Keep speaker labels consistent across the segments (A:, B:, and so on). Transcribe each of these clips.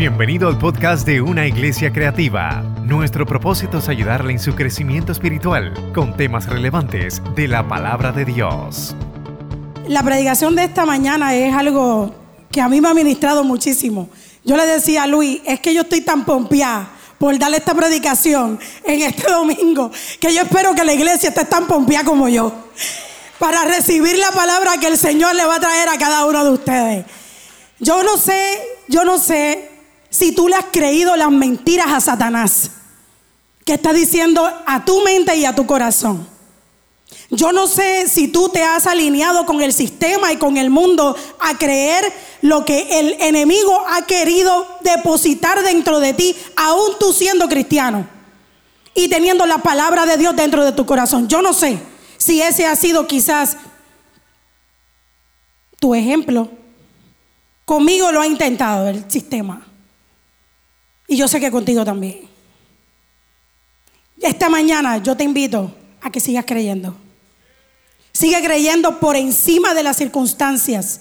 A: Bienvenido al podcast de Una Iglesia Creativa. Nuestro propósito es ayudarle en su crecimiento espiritual con temas relevantes de la palabra de Dios.
B: La predicación de esta mañana es algo que a mí me ha ministrado muchísimo. Yo le decía a Luis, es que yo estoy tan pompeada por darle esta predicación en este domingo, que yo espero que la iglesia esté tan pompeada como yo, para recibir la palabra que el Señor le va a traer a cada uno de ustedes. Yo no sé, yo no sé si tú le has creído las mentiras a Satanás, que está diciendo a tu mente y a tu corazón. Yo no sé si tú te has alineado con el sistema y con el mundo a creer lo que el enemigo ha querido depositar dentro de ti, aún tú siendo cristiano y teniendo la palabra de Dios dentro de tu corazón. Yo no sé si ese ha sido quizás tu ejemplo. Conmigo lo ha intentado el sistema. Y yo sé que contigo también. Esta mañana yo te invito a que sigas creyendo. Sigue creyendo por encima de las circunstancias.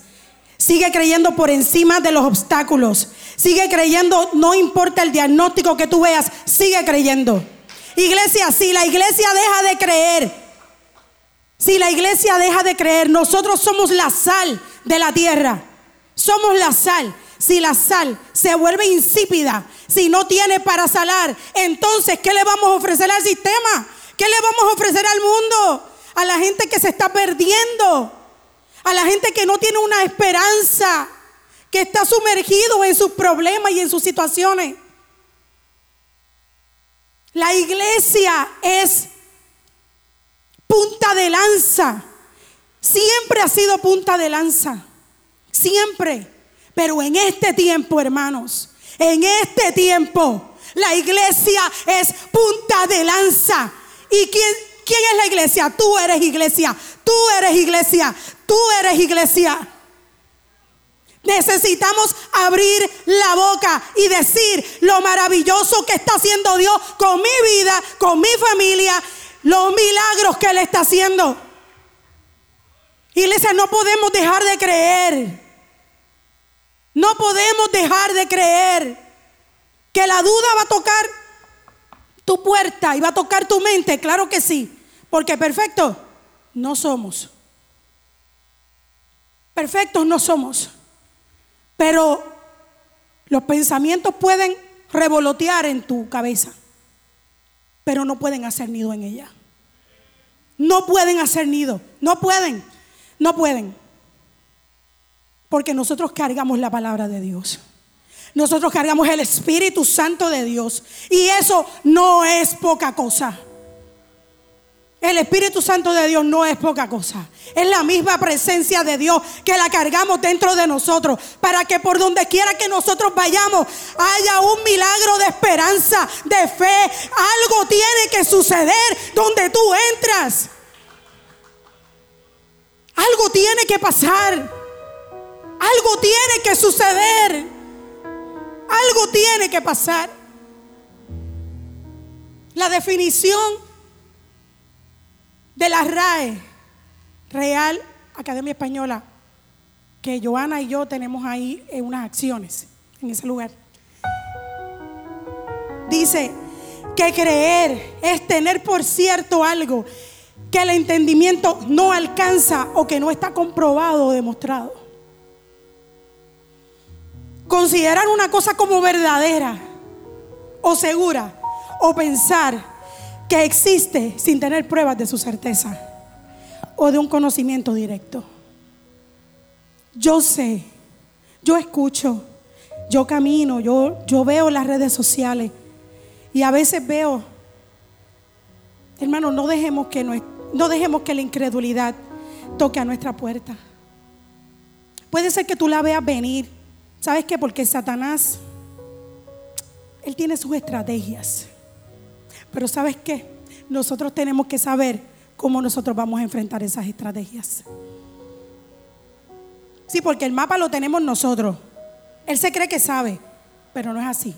B: Sigue creyendo por encima de los obstáculos. Sigue creyendo, no importa el diagnóstico que tú veas, sigue creyendo. Iglesia, si la iglesia deja de creer, si la iglesia deja de creer, nosotros somos la sal de la tierra. Somos la sal. Si la sal se vuelve insípida, si no tiene para salar, entonces, ¿qué le vamos a ofrecer al sistema? ¿Qué le vamos a ofrecer al mundo? A la gente que se está perdiendo, a la gente que no tiene una esperanza, que está sumergido en sus problemas y en sus situaciones. La iglesia es punta de lanza. Siempre ha sido punta de lanza. Siempre. Pero en este tiempo, hermanos, en este tiempo, la iglesia es punta de lanza. ¿Y quién, quién es la iglesia? Tú eres iglesia, tú eres iglesia, tú eres iglesia. Necesitamos abrir la boca y decir lo maravilloso que está haciendo Dios con mi vida, con mi familia, los milagros que Él está haciendo. Iglesia, no podemos dejar de creer. No podemos dejar de creer que la duda va a tocar tu puerta y va a tocar tu mente. Claro que sí, porque perfecto no somos. Perfectos no somos. Pero los pensamientos pueden revolotear en tu cabeza, pero no pueden hacer nido en ella. No pueden hacer nido, no pueden, no pueden. Porque nosotros cargamos la palabra de Dios. Nosotros cargamos el Espíritu Santo de Dios. Y eso no es poca cosa. El Espíritu Santo de Dios no es poca cosa. Es la misma presencia de Dios que la cargamos dentro de nosotros. Para que por donde quiera que nosotros vayamos haya un milagro de esperanza, de fe. Algo tiene que suceder donde tú entras. Algo tiene que pasar. Algo tiene que suceder. Algo tiene que pasar. La definición de la RAE, Real Academia Española, que Joana y yo tenemos ahí en unas acciones en ese lugar. Dice que creer es tener por cierto algo que el entendimiento no alcanza o que no está comprobado o demostrado considerar una cosa como verdadera o segura o pensar que existe sin tener pruebas de su certeza o de un conocimiento directo. Yo sé, yo escucho, yo camino, yo, yo veo las redes sociales y a veces veo, hermano, no dejemos que, no, no dejemos que la incredulidad toque a nuestra puerta. Puede ser que tú la veas venir ¿Sabes qué? Porque Satanás, él tiene sus estrategias. Pero ¿sabes qué? Nosotros tenemos que saber cómo nosotros vamos a enfrentar esas estrategias. Sí, porque el mapa lo tenemos nosotros. Él se cree que sabe, pero no es así.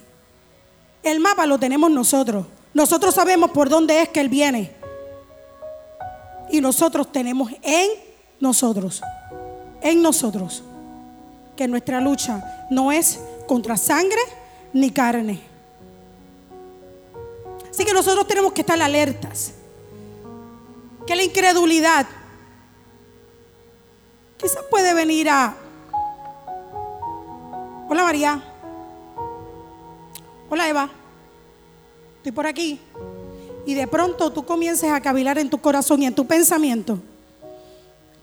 B: El mapa lo tenemos nosotros. Nosotros sabemos por dónde es que Él viene. Y nosotros tenemos en nosotros, en nosotros, que nuestra lucha no es contra sangre ni carne. Así que nosotros tenemos que estar alertas. Que la incredulidad quizás puede venir a... Hola María. Hola Eva. Estoy por aquí. Y de pronto tú comiences a cavilar en tu corazón y en tu pensamiento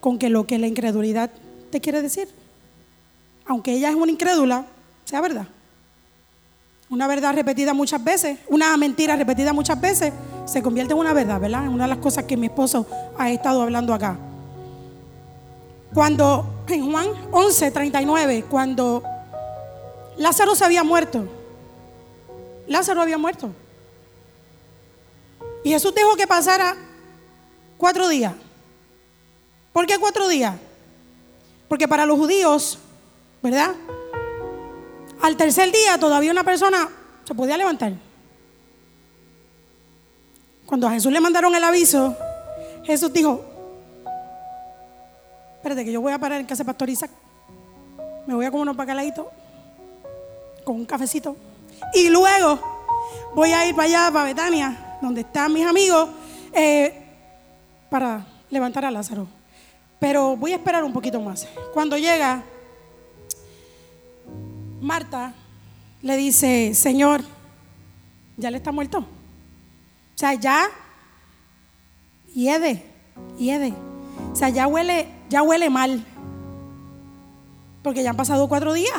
B: con que lo que la incredulidad te quiere decir. Aunque ella es una incrédula, sea verdad. Una verdad repetida muchas veces, una mentira repetida muchas veces, se convierte en una verdad, ¿verdad? Es una de las cosas que mi esposo ha estado hablando acá. Cuando en Juan 11, 39, cuando Lázaro se había muerto, Lázaro había muerto. Y Jesús dijo que pasara cuatro días. ¿Por qué cuatro días? Porque para los judíos, ¿verdad? Al tercer día todavía una persona se podía levantar. Cuando a Jesús le mandaron el aviso, Jesús dijo, espérate que yo voy a parar en casa de Pastor Isaac. Me voy a comer unos bacalaitos con un cafecito. Y luego voy a ir para allá, para Betania, donde están mis amigos, eh, para levantar a Lázaro. Pero voy a esperar un poquito más. Cuando llega, Marta le dice, Señor, ya le está muerto. O sea, ya hiede, hiede. O sea, ya huele, ya huele mal. Porque ya han pasado cuatro días.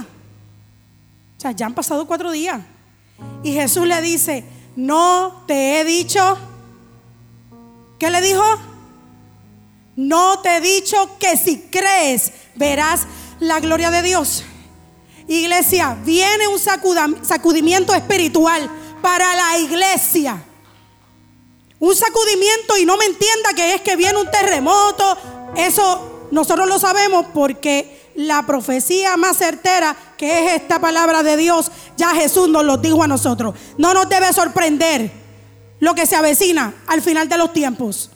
B: O sea, ya han pasado cuatro días. Y Jesús le dice, no te he dicho. ¿Qué le dijo? No te he dicho que si crees verás la gloria de Dios. Iglesia, viene un sacudimiento espiritual para la iglesia. Un sacudimiento y no me entienda que es que viene un terremoto. Eso nosotros lo sabemos porque la profecía más certera que es esta palabra de Dios, ya Jesús nos lo dijo a nosotros. No nos debe sorprender lo que se avecina al final de los tiempos.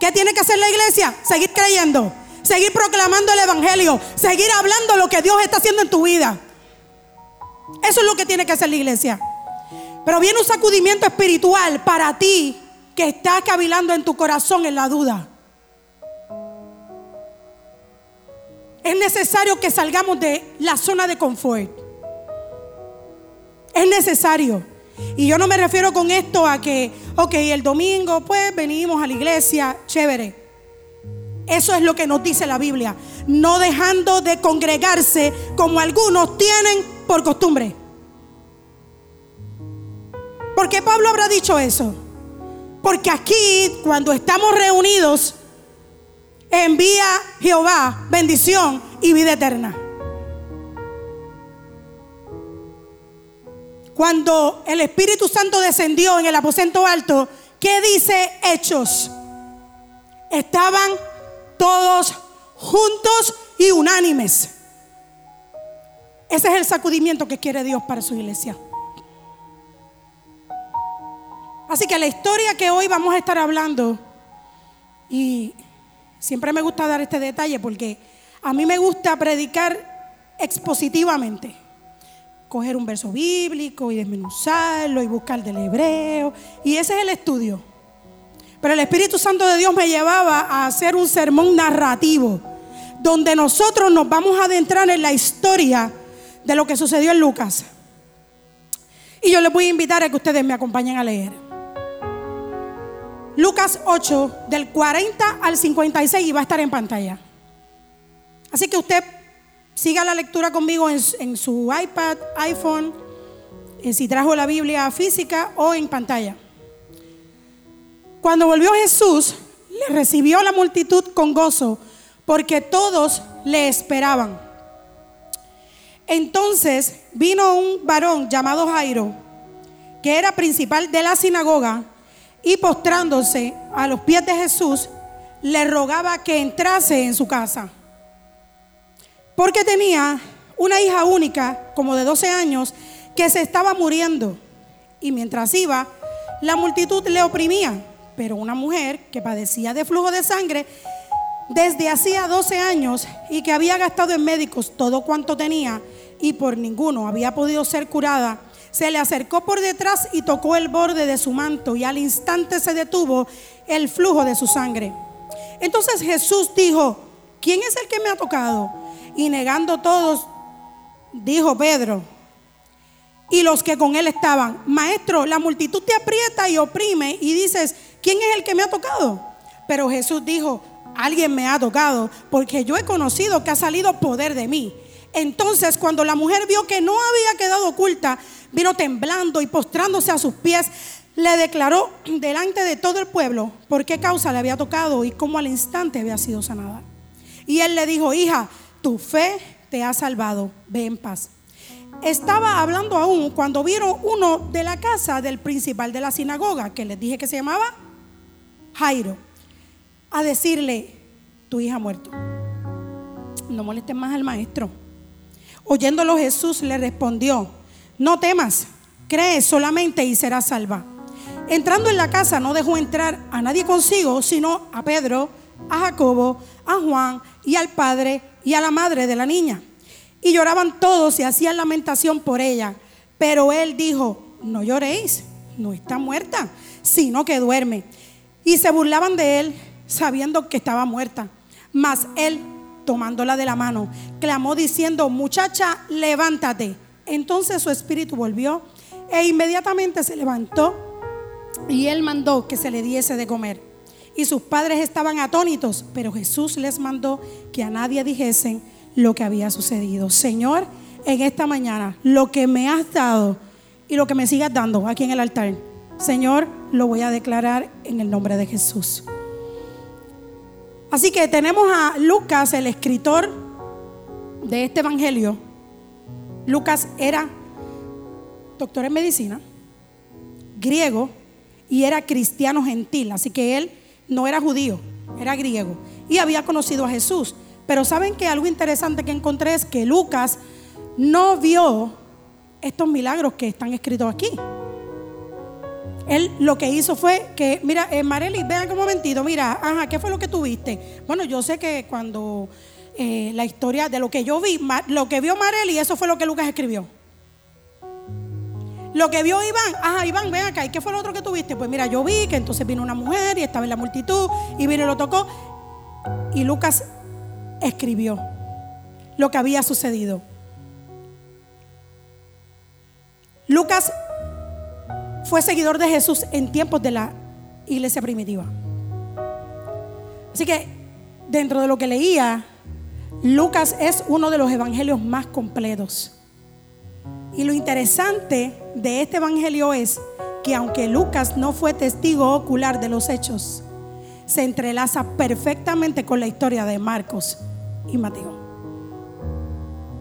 B: ¿Qué tiene que hacer la iglesia? Seguir creyendo, seguir proclamando el Evangelio, seguir hablando lo que Dios está haciendo en tu vida. Eso es lo que tiene que hacer la iglesia. Pero viene un sacudimiento espiritual para ti que está cavilando en tu corazón en la duda. Es necesario que salgamos de la zona de confort. Es necesario. Y yo no me refiero con esto a que, ok, el domingo pues venimos a la iglesia, chévere. Eso es lo que nos dice la Biblia. No dejando de congregarse como algunos tienen por costumbre. ¿Por qué Pablo habrá dicho eso? Porque aquí, cuando estamos reunidos, envía Jehová bendición y vida eterna. Cuando el Espíritu Santo descendió en el aposento alto, ¿qué dice Hechos? Estaban todos juntos y unánimes. Ese es el sacudimiento que quiere Dios para su iglesia. Así que la historia que hoy vamos a estar hablando, y siempre me gusta dar este detalle porque a mí me gusta predicar expositivamente coger un verso bíblico y desmenuzarlo y buscar del hebreo. Y ese es el estudio. Pero el Espíritu Santo de Dios me llevaba a hacer un sermón narrativo, donde nosotros nos vamos a adentrar en la historia de lo que sucedió en Lucas. Y yo les voy a invitar a que ustedes me acompañen a leer. Lucas 8, del 40 al 56, y va a estar en pantalla. Así que usted Siga la lectura conmigo en, su iPad, iPhone, en si trajo la Biblia física o en pantalla. Cuando volvió Jesús, le recibió la multitud con gozo, porque todos le esperaban. Entonces vino un varón llamado Jairo, que era principal de la sinagoga, y postrándose a los pies de Jesús, le rogaba que entrase en su casa porque tenía una hija única, como de 12 años, que se estaba muriendo. Y mientras iba, la multitud le oprimía. Pero una mujer que padecía de flujo de sangre desde hacía 12 años y que había gastado en médicos todo cuanto tenía y por ninguno había podido ser curada, se le acercó por detrás y tocó el borde de su manto y al instante se detuvo el flujo de su sangre. Entonces Jesús dijo, ¿quién es el que me ha tocado? Y negando todos, dijo Pedro, y los que con él estaban, maestro, la multitud te aprieta y oprime y dices, ¿quién es el que me ha tocado? Pero Jesús dijo, alguien me ha tocado porque yo he conocido que ha salido poder de mí. Entonces cuando la mujer vio que no había quedado oculta, vino temblando y postrándose a sus pies, le declaró delante de todo el pueblo por qué causa le había tocado y cómo al instante había sido sanada. Y él le dijo, hija, tu fe te ha salvado, ve en paz. Estaba hablando aún cuando vieron uno de la casa del principal de la sinagoga, que les dije que se llamaba Jairo, a decirle, tu hija ha muerto. No molestes más al maestro. Oyéndolo Jesús le respondió, no temas, cree solamente y serás salva. Entrando en la casa no dejó entrar a nadie consigo, sino a Pedro, a Jacobo, a Juan y al padre y a la madre de la niña. Y lloraban todos y hacían lamentación por ella. Pero él dijo, no lloréis, no está muerta, sino que duerme. Y se burlaban de él sabiendo que estaba muerta. Mas él, tomándola de la mano, clamó diciendo, muchacha, levántate. Entonces su espíritu volvió e inmediatamente se levantó y él mandó que se le diese de comer. Y sus padres estaban atónitos, pero Jesús les mandó que a nadie dijesen lo que había sucedido. Señor, en esta mañana, lo que me has dado y lo que me sigas dando aquí en el altar, Señor, lo voy a declarar en el nombre de Jesús. Así que tenemos a Lucas, el escritor de este evangelio. Lucas era doctor en medicina, griego y era cristiano gentil, así que él no era judío, era griego y había conocido a Jesús. Pero saben que algo interesante que encontré es que Lucas no vio estos milagros que están escritos aquí. Él lo que hizo fue que, mira, eh, Marely, vean un momentito, mira, ajá, ¿qué fue lo que tuviste? Bueno, yo sé que cuando eh, la historia de lo que yo vi, lo que vio Marely, eso fue lo que Lucas escribió. Lo que vio Iván, ajá, Iván, ven acá, ¿y qué fue lo otro que tuviste? Pues mira, yo vi que entonces vino una mujer y estaba en la multitud y vino y lo tocó. Y Lucas escribió lo que había sucedido. Lucas fue seguidor de Jesús en tiempos de la iglesia primitiva. Así que dentro de lo que leía, Lucas es uno de los evangelios más completos. Y lo interesante de este evangelio es que aunque Lucas no fue testigo ocular de los hechos, se entrelaza perfectamente con la historia de Marcos y Mateo.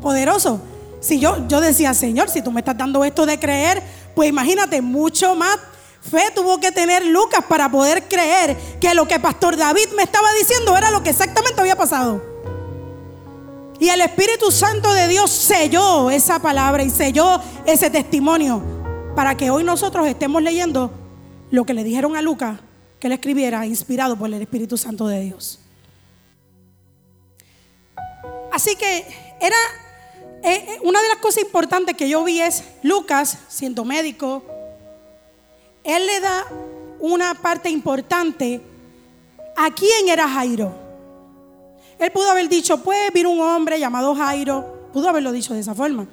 B: Poderoso. Si yo, yo decía, Señor, si tú me estás dando esto de creer, pues imagínate, mucho más fe tuvo que tener Lucas para poder creer que lo que Pastor David me estaba diciendo era lo que exactamente había pasado. Y el Espíritu Santo de Dios selló esa palabra y selló ese testimonio para que hoy nosotros estemos leyendo lo que le dijeron a Lucas que le escribiera inspirado por el Espíritu Santo de Dios. Así que era eh, eh, una de las cosas importantes que yo vi es Lucas, siendo médico, él le da una parte importante a quién era Jairo. Él pudo haber dicho, pues vino un hombre llamado Jairo, pudo haberlo dicho de esa forma,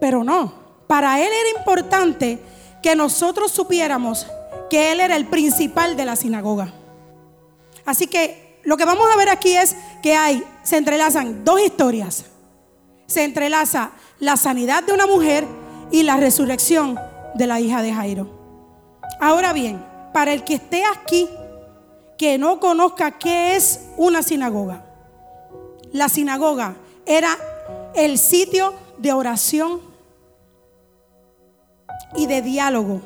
B: pero no, para él era importante que nosotros supiéramos que él era el principal de la sinagoga. Así que lo que vamos a ver aquí es que hay, se entrelazan dos historias. Se entrelaza la sanidad de una mujer y la resurrección de la hija de Jairo. Ahora bien, para el que esté aquí, que no conozca qué es una sinagoga, la sinagoga era el sitio de oración y de diálogo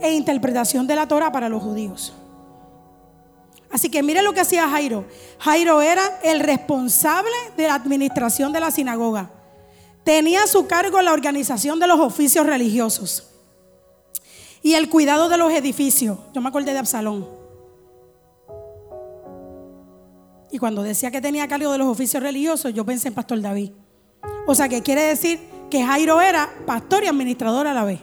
B: e interpretación de la Torah para los judíos. Así que mire lo que hacía Jairo. Jairo era el responsable de la administración de la sinagoga. Tenía a su cargo la organización de los oficios religiosos y el cuidado de los edificios. Yo me acordé de Absalón. Y cuando decía que tenía cargo de los oficios religiosos, yo pensé en Pastor David. O sea que quiere decir que Jairo era pastor y administrador a la vez.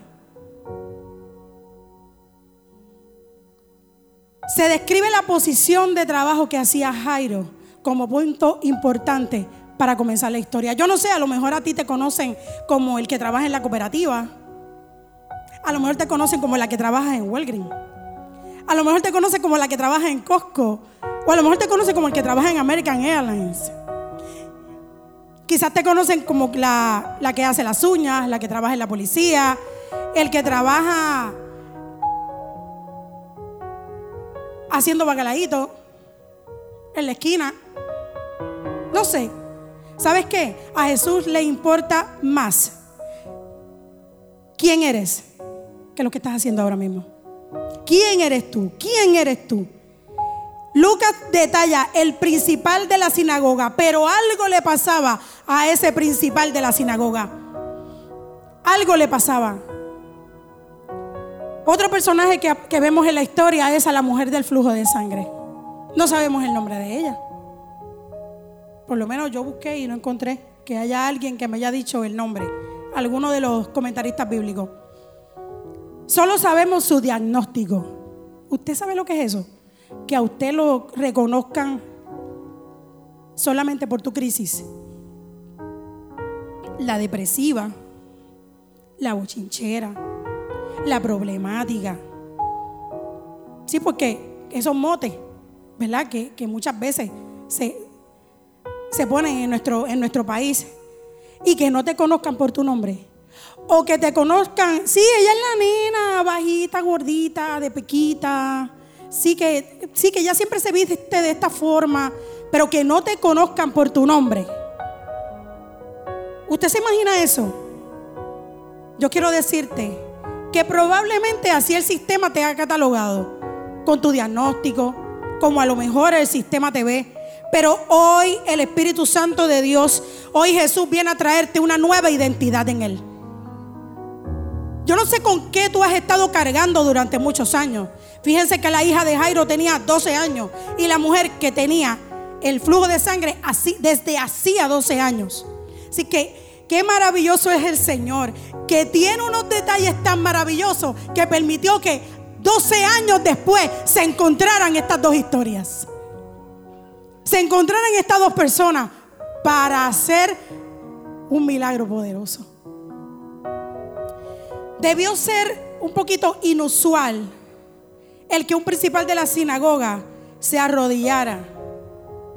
B: Se describe la posición de trabajo que hacía Jairo como punto importante para comenzar la historia. Yo no sé, a lo mejor a ti te conocen como el que trabaja en la cooperativa. A lo mejor te conocen como la que trabaja en Walgreens. A lo mejor te conocen como la que trabaja en Costco. O a lo mejor te conocen como el que trabaja en American Airlines. Quizás te conocen como la, la que hace las uñas, la que trabaja en la policía, el que trabaja haciendo bacalaíto en la esquina. No sé. ¿Sabes qué? A Jesús le importa más quién eres que lo que estás haciendo ahora mismo. ¿Quién eres tú? ¿Quién eres tú? Lucas detalla el principal de la sinagoga, pero algo le pasaba a ese principal de la sinagoga. Algo le pasaba. Otro personaje que, vemos en la historia es a la mujer del flujo de sangre. No sabemos el nombre de ella. Por lo menos yo busqué y no encontré que haya alguien que me haya dicho el nombre. Alguno de los comentaristas bíblicos. Solo sabemos su diagnóstico. ¿Usted sabe lo que es eso? Que a usted lo reconozcan solamente por tu crisis. La depresiva, la bochinchera, la problemática. Sí, porque esos motes, ¿verdad? Que, muchas veces se, se ponen en nuestro, en nuestro país y que no te conozcan por tu nombre. O que te conozcan, sí, ella es la nena, bajita, gordita, de pequita. Sí que, sí que ella siempre se viste de esta forma, pero que no te conozcan por tu nombre. ¿Usted se imagina eso? Yo quiero decirte que probablemente así el sistema te ha catalogado con tu diagnóstico, como a lo mejor el sistema te ve. Pero hoy el Espíritu Santo de Dios, hoy Jesús viene a traerte una nueva identidad en Él. Yo no sé con qué tú has estado cargando durante muchos años. Fíjense que la hija de Jairo tenía 12 años y la mujer que tenía el flujo de sangre desde hacía 12 años. Así que qué maravilloso es el Señor, que tiene unos detalles tan maravillosos que permitió que 12 años después se encontraran estas dos historias. Se encontraran estas dos personas para hacer un milagro poderoso. Debió ser un poquito inusual el que un principal de la sinagoga se arrodillara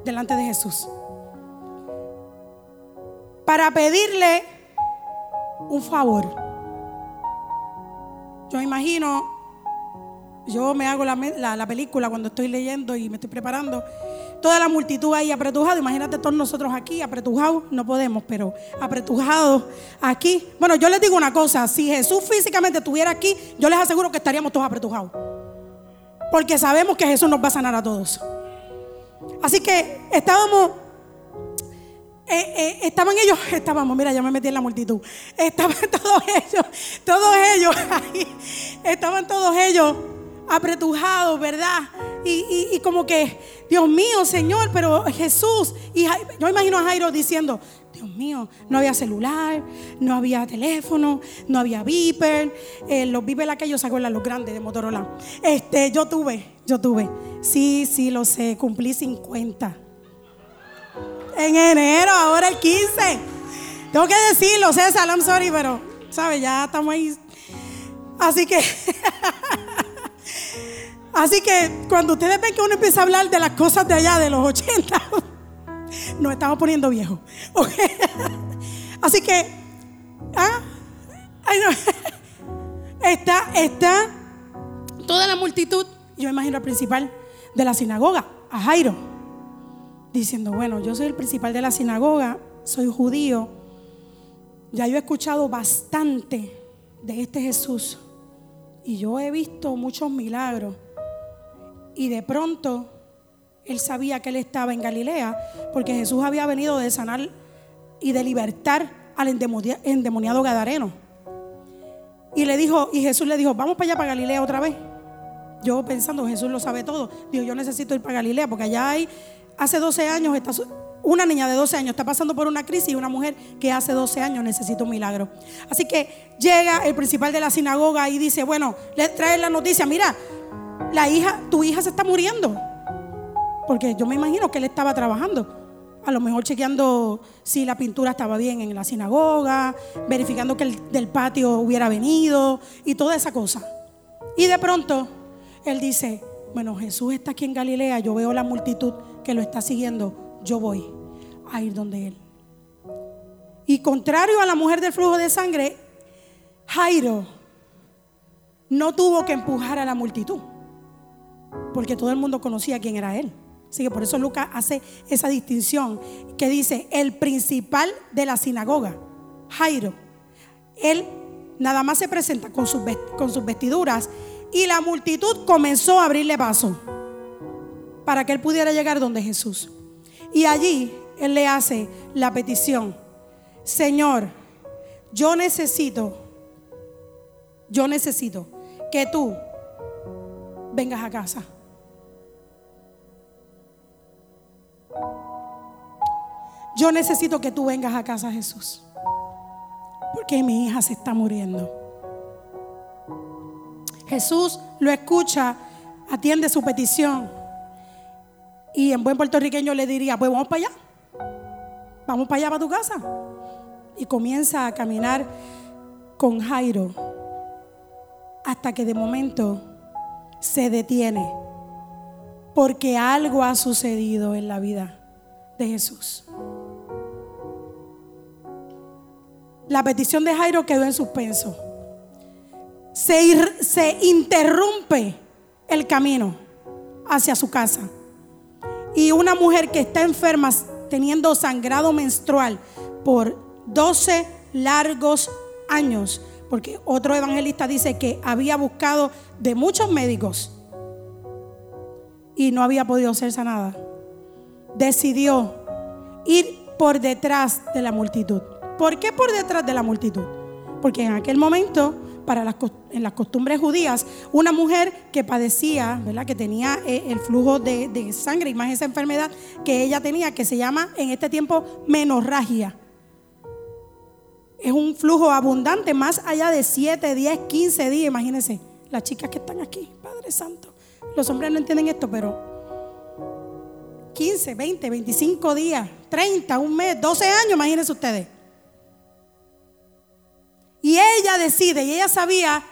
B: delante de Jesús para pedirle un favor. Yo imagino yo me hago la, película cuando estoy leyendo y me estoy preparando. Toda la multitud ahí apretujada. Imagínate todos nosotros aquí apretujados. No podemos, pero apretujados aquí. Bueno, yo les digo una cosa. Si Jesús físicamente estuviera aquí, yo les aseguro que estaríamos todos apretujados. Porque sabemos que Jesús nos va a sanar a todos. Así que estábamos eh, eh, estaban ellos, estábamos, mira, ya me metí en la multitud. Estaban todos ellos, todos ellos ahí, estaban todos ellos apretujado, ¿verdad? Y, como que, Dios mío, Señor, pero Jesús. Y yo imagino a Jairo diciendo, Dios mío, no había celular, no había teléfono, no había beeper. Eh, los beeper aquellos se acuerdan, los grandes de Motorola. Este, yo tuve, yo tuve. Sí, sí, lo sé, cumplí 50. En enero, ahora el 15. Tengo que decirlo, César, I'm sorry, pero, ¿sabes? Ya estamos ahí. Así que. Así que cuando ustedes ven que uno empieza a hablar de las cosas de allá, de los 80, nos estamos poniendo viejos. Así que, ¿ah? está, está toda la multitud, yo imagino al principal de la sinagoga, a Jairo, diciendo, bueno, yo soy el principal de la sinagoga, soy judío, ya yo he escuchado bastante de este Jesús y yo he visto muchos milagros. Y de pronto él sabía que él estaba en Galilea porque Jesús había venido de sanar y de libertar al endemoniado Gadareno. Y le dijo, y Jesús le dijo, vamos para allá para Galilea otra vez. Yo pensando, Jesús lo sabe todo. Dijo, yo necesito ir para Galilea porque allá hay, hace 12 años está una niña de 12 años está pasando por una crisis y una mujer que hace 12 años necesita un milagro. Así que llega el principal de la sinagoga y dice, bueno, le trae la noticia, mira, la hija, tu hija se está muriendo. Porque yo me imagino que él estaba trabajando. A lo mejor chequeando si la pintura estaba bien en la sinagoga, verificando que el del patio hubiera venido y toda esa cosa. Y de pronto él dice, bueno, Jesús está aquí en Galilea, yo veo la multitud que lo está siguiendo yo voy a ir donde Él. Y contrario a la mujer del flujo de sangre, Jairo no tuvo que empujar a la multitud, porque todo el mundo conocía quién era Él. Así que por eso Lucas hace esa distinción que dice, el principal de la sinagoga, Jairo, él nada más se presenta con sus, vestiduras y la multitud comenzó a abrirle paso para que él pudiera llegar donde Jesús. Y allí él le hace la petición, Señor, yo necesito, yo necesito que tú vengas a casa. Yo necesito que tú vengas a casa, Jesús. Porque mi hija se está muriendo. Jesús lo escucha, atiende su petición. Y en buen puertorriqueño le diría, pues vamos para allá. Vamos para allá, para tu casa. Y comienza a caminar con Jairo hasta que de momento se detiene. Porque algo ha sucedido en la vida de Jesús. La petición de Jairo quedó en suspenso. Se, se interrumpe el camino hacia su casa. Y una mujer que está enferma teniendo sangrado menstrual por 12 largos años, porque otro evangelista dice que había buscado de muchos médicos y no había podido ser sanada, decidió ir por detrás de la multitud. ¿Por qué por detrás de la multitud? Porque en aquel momento para las, en las costumbres judías, una mujer que padecía, ¿verdad? que tenía eh, el flujo de, sangre y más esa enfermedad que ella tenía, que se llama en este tiempo menorragia. Es un flujo abundante, más allá de 7, 10, 15 días, imagínense, las chicas que están aquí, Padre Santo. Los hombres no entienden esto, pero 15, 20, 25 días, 30, un mes, 12 años, imagínense ustedes. Y ella decide, y ella sabía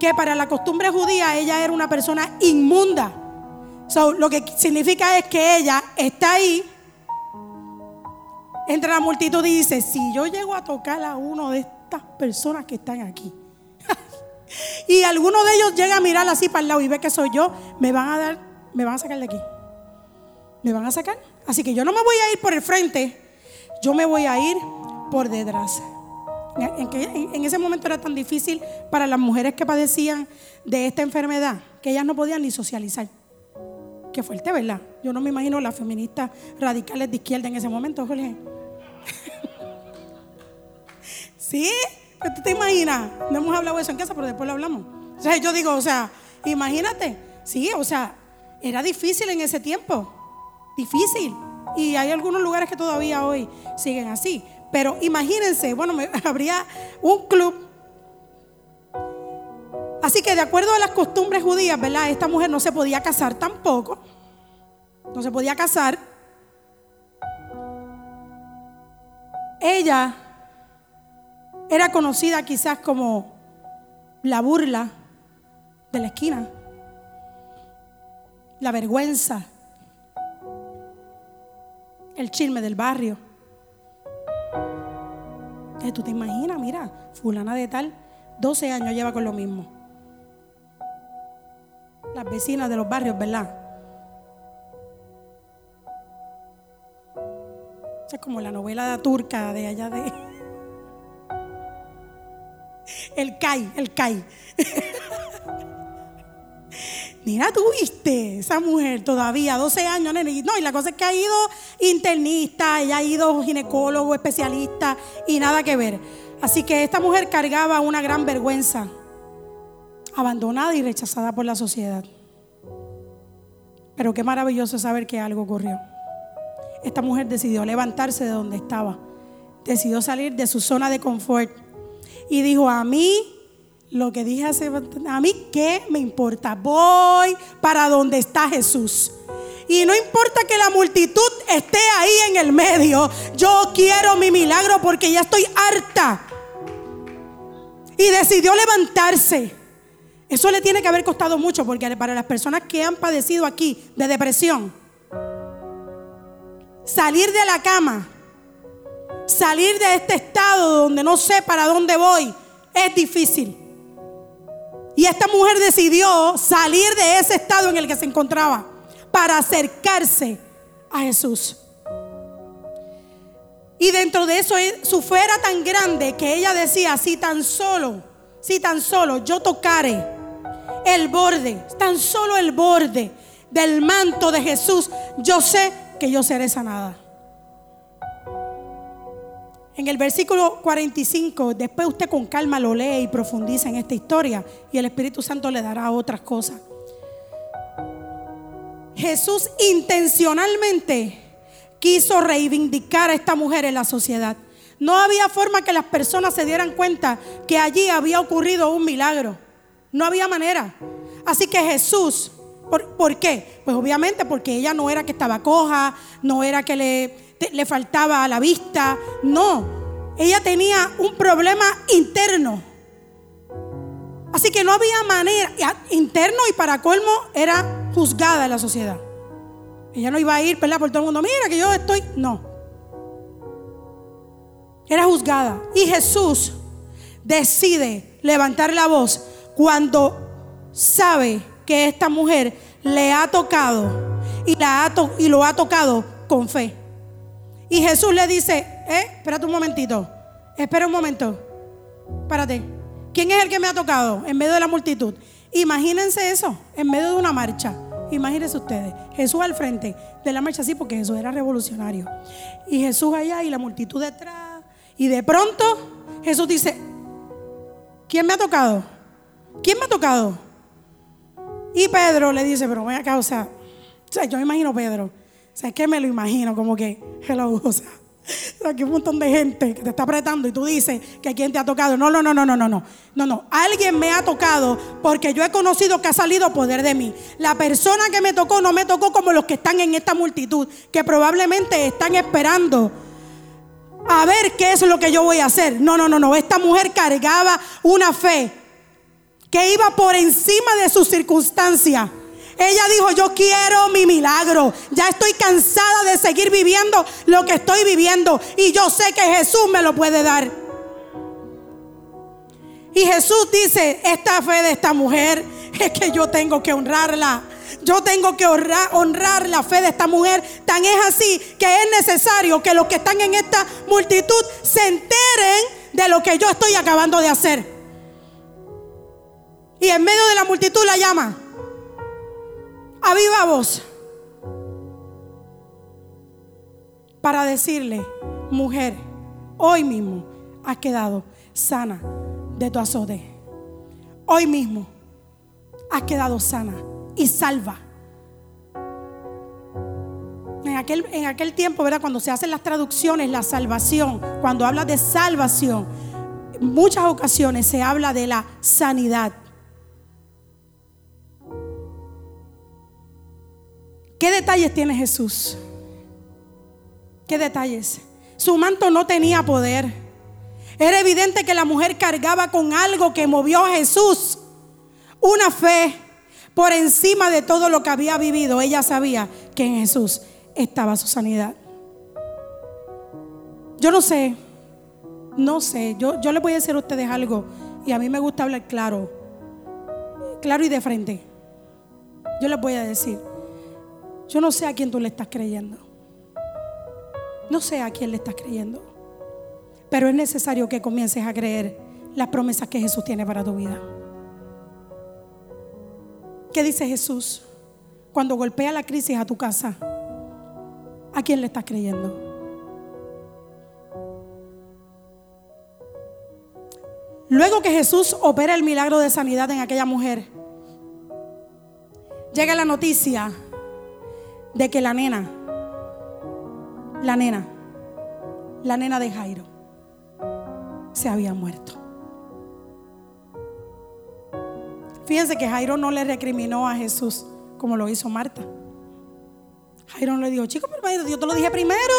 B: que para la costumbre judía ella era una persona inmunda. lo que significa es que ella está ahí entre la multitud y dice, si yo llego a tocar a uno de estas personas que están aquí, y alguno de ellos llega a mirar así para el lado y ve que soy yo, me van a dar, me van a sacar de aquí. Me van a sacar. Así que yo no me voy a ir por el frente, yo me voy a ir por detrás en, ese momento era tan difícil para las mujeres que padecían de esta enfermedad que ellas no podían ni socializar. Qué fuerte, ¿verdad? Yo no me imagino las feministas radicales de izquierda en ese momento, Jorge. ¿Sí? ¿Tú te imaginas? No hemos hablado de eso en casa, pero después lo hablamos. O sea, yo digo, o sea, imagínate. Sí, o sea, era difícil en ese tiempo. Difícil. Y hay algunos lugares que todavía hoy siguen así. Pero imagínense, bueno, habría un club. Así que de acuerdo a las costumbres judías, ¿verdad? Esta mujer no se podía casar tampoco. No se podía casar. Ella era conocida quizás como la burla de la esquina, la vergüenza, el chisme del barrio. Tú te imaginas, mira, fulana de tal, 12 años lleva con lo mismo. Las vecinas de los barrios, ¿verdad? Es como la novela de turca de allá de... El CAI, el CAI. Mira, tú viste esa mujer todavía, 12 años, nene. No, y la cosa es que ha ido internista, ella ha ido ginecólogo, especialista y nada que ver. Así que esta mujer cargaba una gran vergüenza, abandonada y rechazada por la sociedad. Pero qué maravilloso saber que algo ocurrió. esta mujer decidió levantarse de donde estaba. Decidió salir de su zona de confort. Y dijo, a mí, lo que dije hace, a mí, ¿qué me importa? Voy para donde está Jesús. Y no importa que la multitud esté ahí en el medio, yo quiero mi milagro porque ya estoy harta. Y decidió levantarse. Eso le tiene que haber costado mucho porque para las personas que han padecido aquí de depresión, salir de la cama, salir de este estado donde no sé para dónde voy, es difícil. Y esta mujer decidió salir de ese estado en el que se encontraba para acercarse a Jesús. Y dentro de eso su fe era tan grande que ella decía, si tan solo, si tan solo yo tocare el borde, tan solo el borde del manto de Jesús, yo sé que yo seré sanada. En el versículo 45, después usted con calma lo lee y profundiza en esta historia y el Espíritu Santo le dará otras cosas. Jesús intencionalmente quiso reivindicar a esta mujer en la sociedad. No había forma que las personas se dieran cuenta que allí había ocurrido un milagro. No había manera. Así que Jesús, ¿por, qué? Pues obviamente porque ella no era que estaba coja, no era que le, le faltaba a la vista, no. Ella tenía un problema interno. Así que no había manera, interno y para colmo era juzgada en la sociedad. Ella no iba a ir. Por todo el mundo, mira que yo estoy, no. Era juzgada. Y Jesús decide levantar la voz cuando sabe que esta mujer le ha tocado y, la y lo ha tocado con fe. Y Jesús le dice, eh, espérate un momentito, espera un momento, párate. ¿Quién es el que me ha tocado en medio de la multitud? Imagínense eso, en medio de una marcha. Imagínense ustedes, Jesús al frente de la marcha, sí, porque Jesús era revolucionario. Y Jesús allá y la multitud detrás. Y de pronto Jesús dice, ¿quién me ha tocado? ¿Quién me ha tocado? Y Pedro le dice, pero voy acá, o sea yo me imagino Pedro. O sea, es que me lo imagino como que, hello, o sea, aquí un montón de gente que te está apretando y tú dices que quién te ha tocado. No, no, no, no, no, no, no. No, no. Alguien me ha tocado porque yo he conocido que ha salido poder de mí. La persona que me tocó no me tocó como los que están en esta multitud, que probablemente están esperando a ver qué es lo que yo voy a hacer. No, no, no, no. Esta mujer cargaba una fe que iba por encima de sus circunstancias. Ella dijo, yo quiero mi milagro. Ya estoy cansada de seguir viviendo lo que estoy viviendo. Y yo sé que Jesús me lo puede dar. Y Jesús dice, esta fe de esta mujer es que yo tengo que honrarla. Yo tengo que honrar, la fe de esta mujer. Tan es así que es necesario que los que están en esta multitud se enteren de lo que yo estoy acabando de hacer. Y en medio de la multitud la llama a viva voz para decirle, mujer, hoy mismo has quedado sana de tu azote. Hoy mismo has quedado sana y salva. En aquel, en aquel tiempo, ¿verdad? Cuando se hacen las traducciones, la salvación, cuando habla de salvación, muchas ocasiones se habla de la sanidad. ¿Qué detalles tiene Jesús? ¿Qué detalles? Su manto no tenía poder. Era evidente que la mujer cargaba con algo que movió a Jesús. Una fe por encima de todo lo que había vivido. Ella sabía que en Jesús estaba su sanidad. Yo no sé, no sé. Yo, yo les voy a decir a ustedes algo. Y a mí me gusta hablar claro. Claro y de frente. Yo les voy a decir. Yo no sé a quién tú le estás creyendo. No sé a quién le estás creyendo. Pero es necesario que comiences a creer las promesas que Jesús tiene para tu vida. ¿Qué dice Jesús cuando golpea la crisis a tu casa? ¿A quién le estás creyendo? Luego que Jesús opera el milagro de sanidad en aquella mujer, llega la noticia de que la nena la nena, la nena de Jairo, se había muerto. Fíjense que Jairo no le recriminó a Jesús como lo hizo Marta. Jairo le dijo, chico, pero yo te lo dije primero.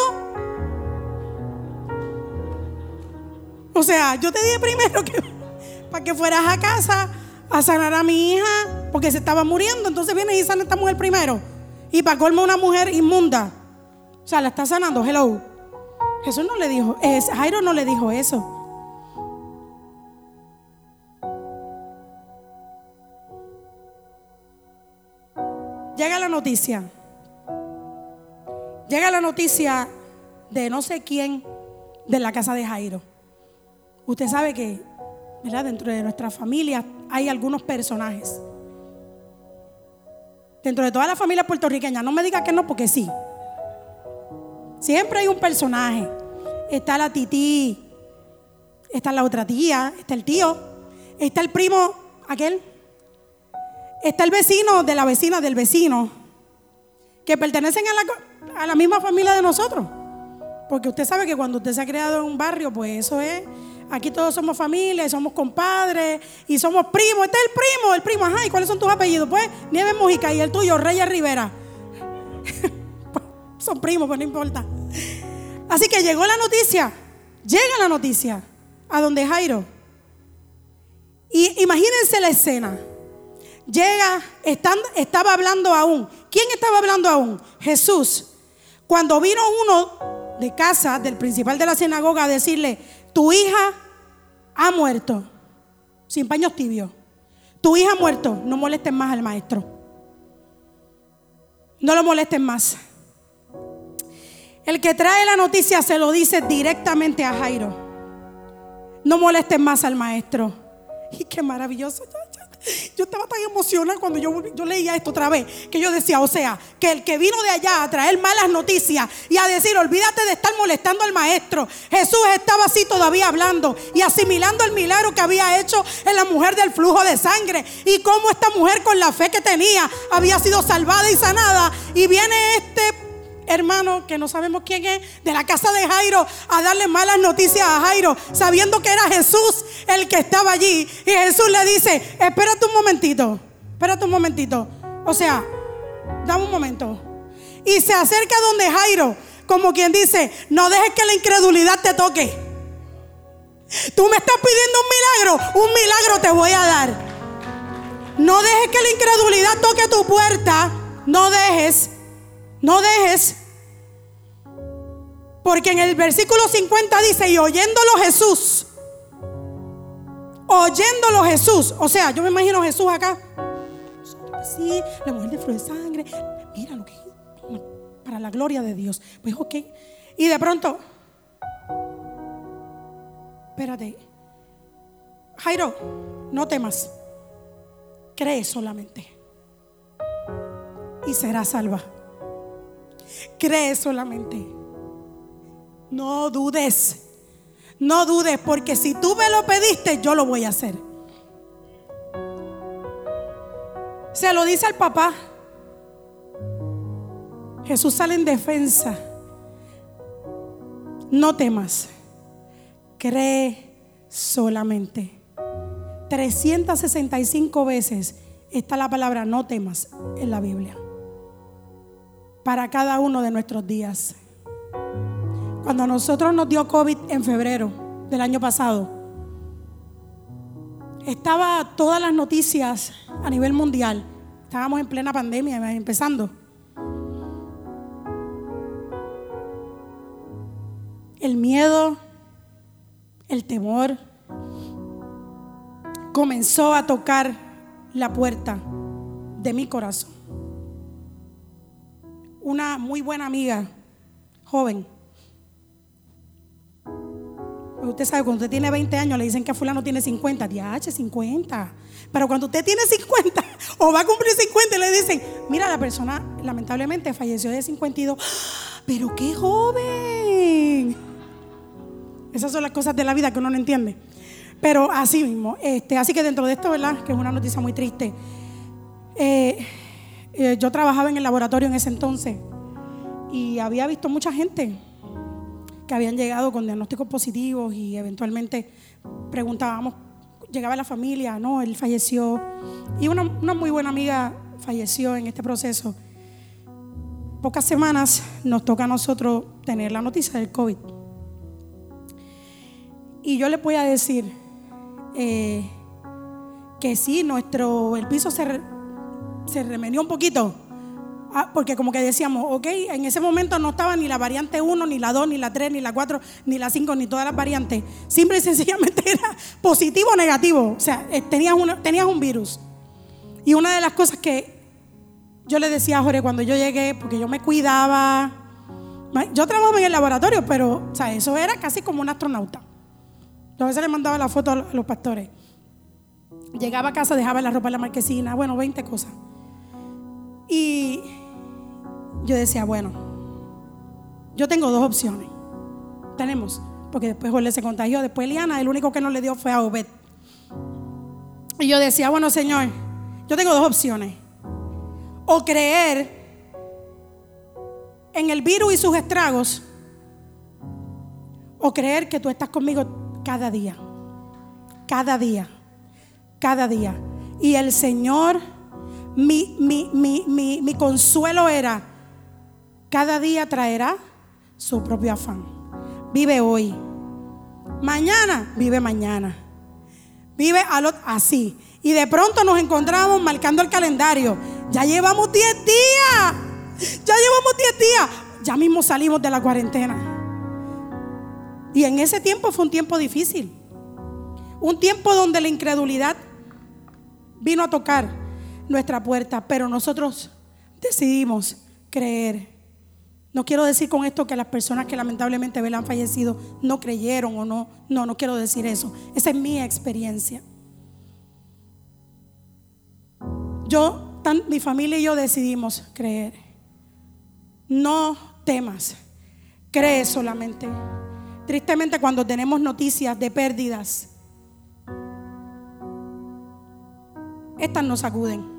B: O sea, yo te dije primero que para que fueras a casa a sanar a mi hija porque se estaba muriendo. Entonces viene y sana esta mujer primero. Y para colmo una mujer inmunda. O sea, la está sanando. Hello. Jesús no le dijo, Jairo no le dijo eso. Llega la noticia. Llega la noticia de no sé quién de la casa de Jairo. Usted sabe que, ¿verdad? Dentro de nuestra familia hay algunos personajes. Dentro de toda la familia puertorriqueña, no me diga que no, porque sí. Siempre hay un personaje. Está la tití, está la otra tía, está el tío, está el primo, aquel. Está el vecino de la vecina del vecino, que pertenecen a la, a la misma familia de nosotros. Porque usted sabe que cuando usted se ha creado en un barrio, pues eso es Aquí todos somos familia, somos compadres y somos primos. Este es el primo, el primo. Ajá, ¿y cuáles son tus apellidos? Pues Nieves Mujica y el tuyo, Reyes Rivera. son primos, pues no importa. Así que llegó la noticia, llega la noticia a donde Jairo. Y imagínense la escena. Llega, estaba hablando aún. ¿Quién estaba hablando aún? Jesús. Cuando vino uno de casa del principal de la sinagoga a decirle, tu hija ha muerto, sin paños tibios. Tu hija ha muerto, no molesten más al maestro. No lo molesten más. El que trae la noticia se lo dice directamente a Jairo. No molesten más al maestro. Y qué maravilloso. Yo estaba tan emocionada cuando yo, yo, leía esto otra vez, que yo decía, o sea, que el que vino de allá a traer malas noticias y a decir, olvídate de estar molestando al maestro, Jesús estaba así todavía hablando y asimilando el milagro que había hecho en la mujer del flujo de sangre y cómo esta mujer con la fe que tenía había sido salvada y sanada. Y viene este hermano que no sabemos quién es, de la casa de Jairo, a darle malas noticias a Jairo, sabiendo que era Jesús el que estaba allí. Y Jesús le dice, espérate un momentito, espérate un momentito. O sea, dame un momento. Y se acerca donde Jairo, como quien dice, no dejes que la incredulidad te toque. Tú me estás pidiendo un milagro, un milagro te voy a dar. No dejes que la incredulidad toque tu puerta. No dejes no dejes. Porque en el versículo 50 dice, y oyéndolo Jesús, oyéndolo Jesús, o sea, yo me imagino Jesús acá. Sí, la mujer de flor de sangre, mira lo que para la gloria de Dios. Pues ok. Y de pronto, espérate, Jairo, no temas, cree solamente y serás salva. Cree solamente. No dudes. No dudes porque si tú me lo pediste, yo lo voy a hacer. Se lo dice al papá. Jesús sale en defensa. No temas. Cree solamente. 365 veces está la palabra no temas en la Biblia para cada uno de nuestros días. Cuando a nosotros nos dio COVID en febrero del año pasado, estaba todas las noticias a nivel mundial. Estábamos en plena pandemia empezando. El miedo, el temor comenzó a tocar la puerta de mi corazón una muy buena amiga, joven. Usted sabe, cuando usted tiene 20 años le dicen que fulano tiene 50, h 50. Pero cuando usted tiene 50 o va a cumplir 50 le dicen, mira, la persona lamentablemente falleció de 52, pero qué joven. Esas son las cosas de la vida que uno no entiende. Pero así mismo, este, así que dentro de esto, ¿verdad? Que es una noticia muy triste. Eh, eh, yo trabajaba en el laboratorio en ese entonces y había visto mucha gente que habían llegado con diagnósticos positivos y eventualmente preguntábamos, llegaba la familia, no, él falleció. Y una, muy buena amiga falleció en este proceso. Pocas semanas nos toca a nosotros tener la noticia del COVID. Y yo le voy a decir eh, que sí, nuestro, el piso se, se remenió un poquito. Ah, porque como que decíamos, ok, en ese momento no estaba ni la variante 1, ni la 2, ni la 3, ni la 4, ni la 5, ni todas las variantes. Simple y sencillamente era positivo o negativo. O sea, eh, tenías, tenías un virus. Y una de las cosas que yo le decía a Jorge cuando yo llegué, porque yo me cuidaba, yo trabajaba en el laboratorio, pero o sea, eso era casi como un astronauta. A veces le mandaba la foto a los pastores. Llegaba a casa, dejaba la ropa en la marquesina, bueno, 20 cosas. Y yo decía, bueno, yo tengo dos opciones. Tenemos, porque después Jorge se contagió, después Eliana, el único que no le dio fue a Obed. Y yo decía, bueno, Señor, yo tengo dos opciones. O creer en el virus y sus estragos, o creer que tú estás conmigo cada día, cada día, cada día. Y el Señor mi, mi, consuelo era, cada día traerá su propio afán. Vive hoy. Mañana, vive mañana. Vive así. Y de pronto nos encontramos marcando el calendario. Ya llevamos 10 días. Ya llevamos 10 días. Ya mismo salimos de la cuarentena. Y en ese tiempo fue un tiempo difícil. Un tiempo donde la incredulidad vino a tocar nuestra puerta, pero nosotros decidimos creer. No quiero decir con esto que las personas que lamentablemente han fallecido no creyeron o no. No, no quiero decir eso. Esa es mi experiencia. Yo, mi familia y yo decidimos creer. No temas, cree solamente. Tristemente cuando tenemos noticias de pérdidas, estas nos sacuden.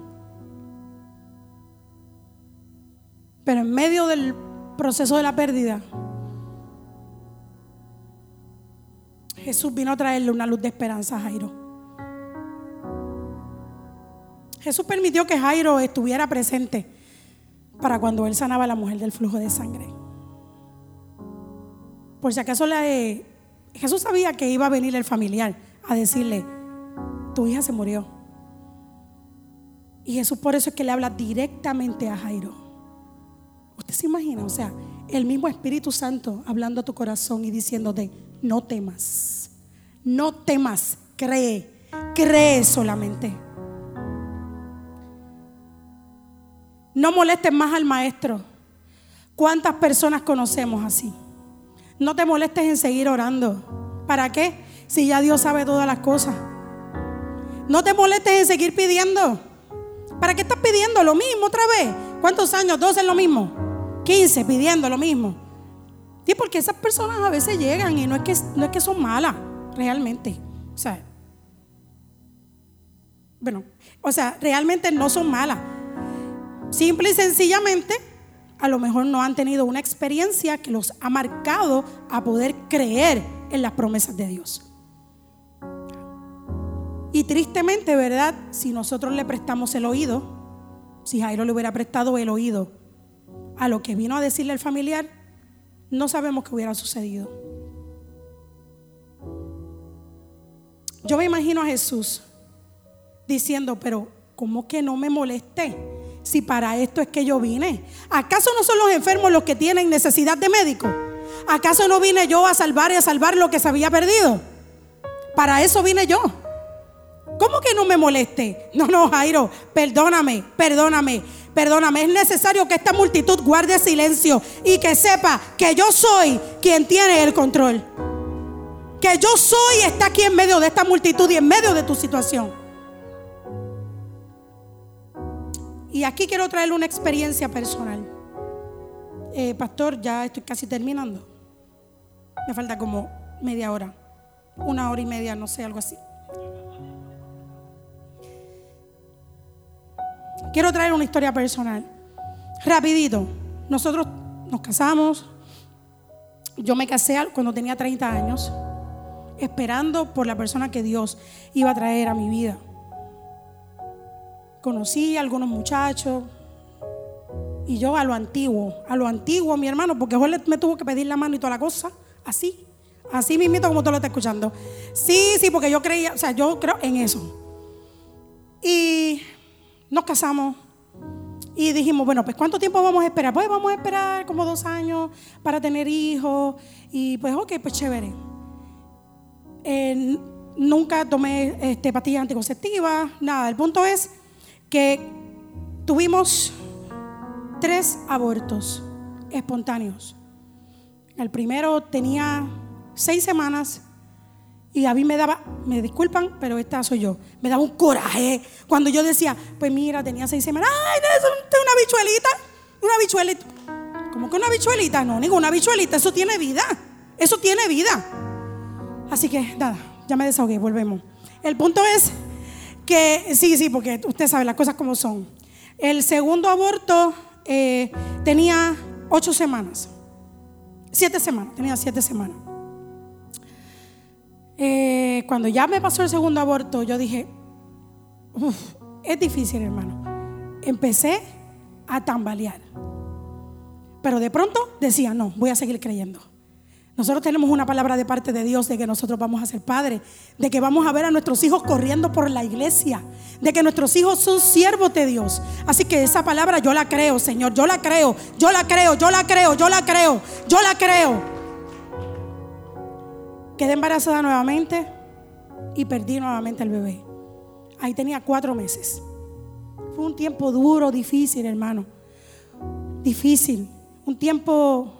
B: Pero en medio del proceso de la pérdida, Jesús vino a traerle una luz de esperanza a Jairo. Jesús permitió que Jairo estuviera presente para cuando él sanaba a la mujer del flujo de sangre. Por si acaso le, Jesús sabía que iba a venir el familiar a decirle, tu hija se murió. Y Jesús por eso es que le habla directamente a Jairo. Usted se imagina, o sea, el mismo Espíritu Santo hablando a tu corazón y diciéndote, no temas, no temas, cree, cree solamente. No molestes más al maestro. ¿Cuántas personas conocemos así? No te molestes en seguir orando. ¿Para qué? Si ya Dios sabe todas las cosas. No te molestes en seguir pidiendo. ¿Para qué estás pidiendo lo mismo otra vez? ¿Cuántos años? ¿Dos es lo mismo? 15 pidiendo lo mismo. Sí, porque esas personas a veces llegan y no es que, no es que son malas, realmente. O sea, bueno, o sea, realmente no son malas. Simple y sencillamente, a lo mejor no han tenido una experiencia que los ha marcado a poder creer en las promesas de Dios. Y tristemente, ¿verdad? Si nosotros le prestamos el oído, si Jairo le hubiera prestado el oído a lo que vino a decirle el familiar, no sabemos qué hubiera sucedido. Yo me imagino a Jesús diciendo, pero ¿cómo que no me molesté? Si para esto es que yo vine. ¿Acaso no son los enfermos los que tienen necesidad de médico? ¿Acaso no vine yo a salvar y a salvar lo que se había perdido? Para eso vine yo. ¿Cómo que no me moleste? No, no, Jairo, perdóname, perdóname. Perdóname, es necesario que esta multitud guarde silencio y que sepa que yo soy quien tiene el control. Que yo soy está aquí en medio de esta multitud y en medio de tu situación. Y aquí quiero traerle una experiencia personal. Eh, pastor, ya estoy casi terminando. Me falta como media hora, una hora y media, no sé, algo así. Quiero traer una historia personal. Rapidito. Nosotros nos casamos. yo me casé cuando tenía 30 años, esperando por la persona que Dios iba a traer a mi vida. Conocí a algunos muchachos y yo a lo antiguo, a lo antiguo, mi hermano, porque Jorge me tuvo que pedir la mano y toda la cosa, así, así mismito como tú lo estás escuchando. Sí, sí, porque yo creía, o sea, yo creo en eso. Y nos casamos y dijimos, bueno, pues ¿cuánto tiempo vamos a esperar? Pues vamos a esperar como dos años para tener hijos. Y pues, ok, pues chévere. nunca tomé este, pastillas anticonceptivas, nada. El punto es que tuvimos tres abortos espontáneos. El primero tenía seis semanas y a mí me daba, me disculpan, pero esta soy yo, me daba un coraje cuando yo decía, pues mira, tenía seis semanas, ay, una bichuelita, una bichuelita. ¿Cómo que una bichuelita? No, ninguna bichuelita, eso tiene vida, eso tiene vida. Así que nada, ya me desahogué, volvemos. El punto es que, sí, sí, porque usted sabe las cosas como son. El segundo aborto eh, tenía ocho semanas, siete semanas, tenía siete semanas. Cuando ya me pasó el segundo aborto, yo dije, es difícil, hermano. Empecé a tambalear. Pero de pronto decía, no, voy a seguir creyendo. Nosotros tenemos una palabra de parte de Dios de que nosotros vamos a ser padres, de que vamos a ver a nuestros hijos corriendo por la iglesia, de que nuestros hijos son siervos de Dios. Así que esa palabra yo la creo, Señor, yo la creo, yo la creo, yo la creo, yo la creo, yo la creo. Quedé embarazada nuevamente y perdí nuevamente al bebé. Ahí tenía cuatro meses. Fue un tiempo duro, difícil, hermano. Difícil. Un tiempo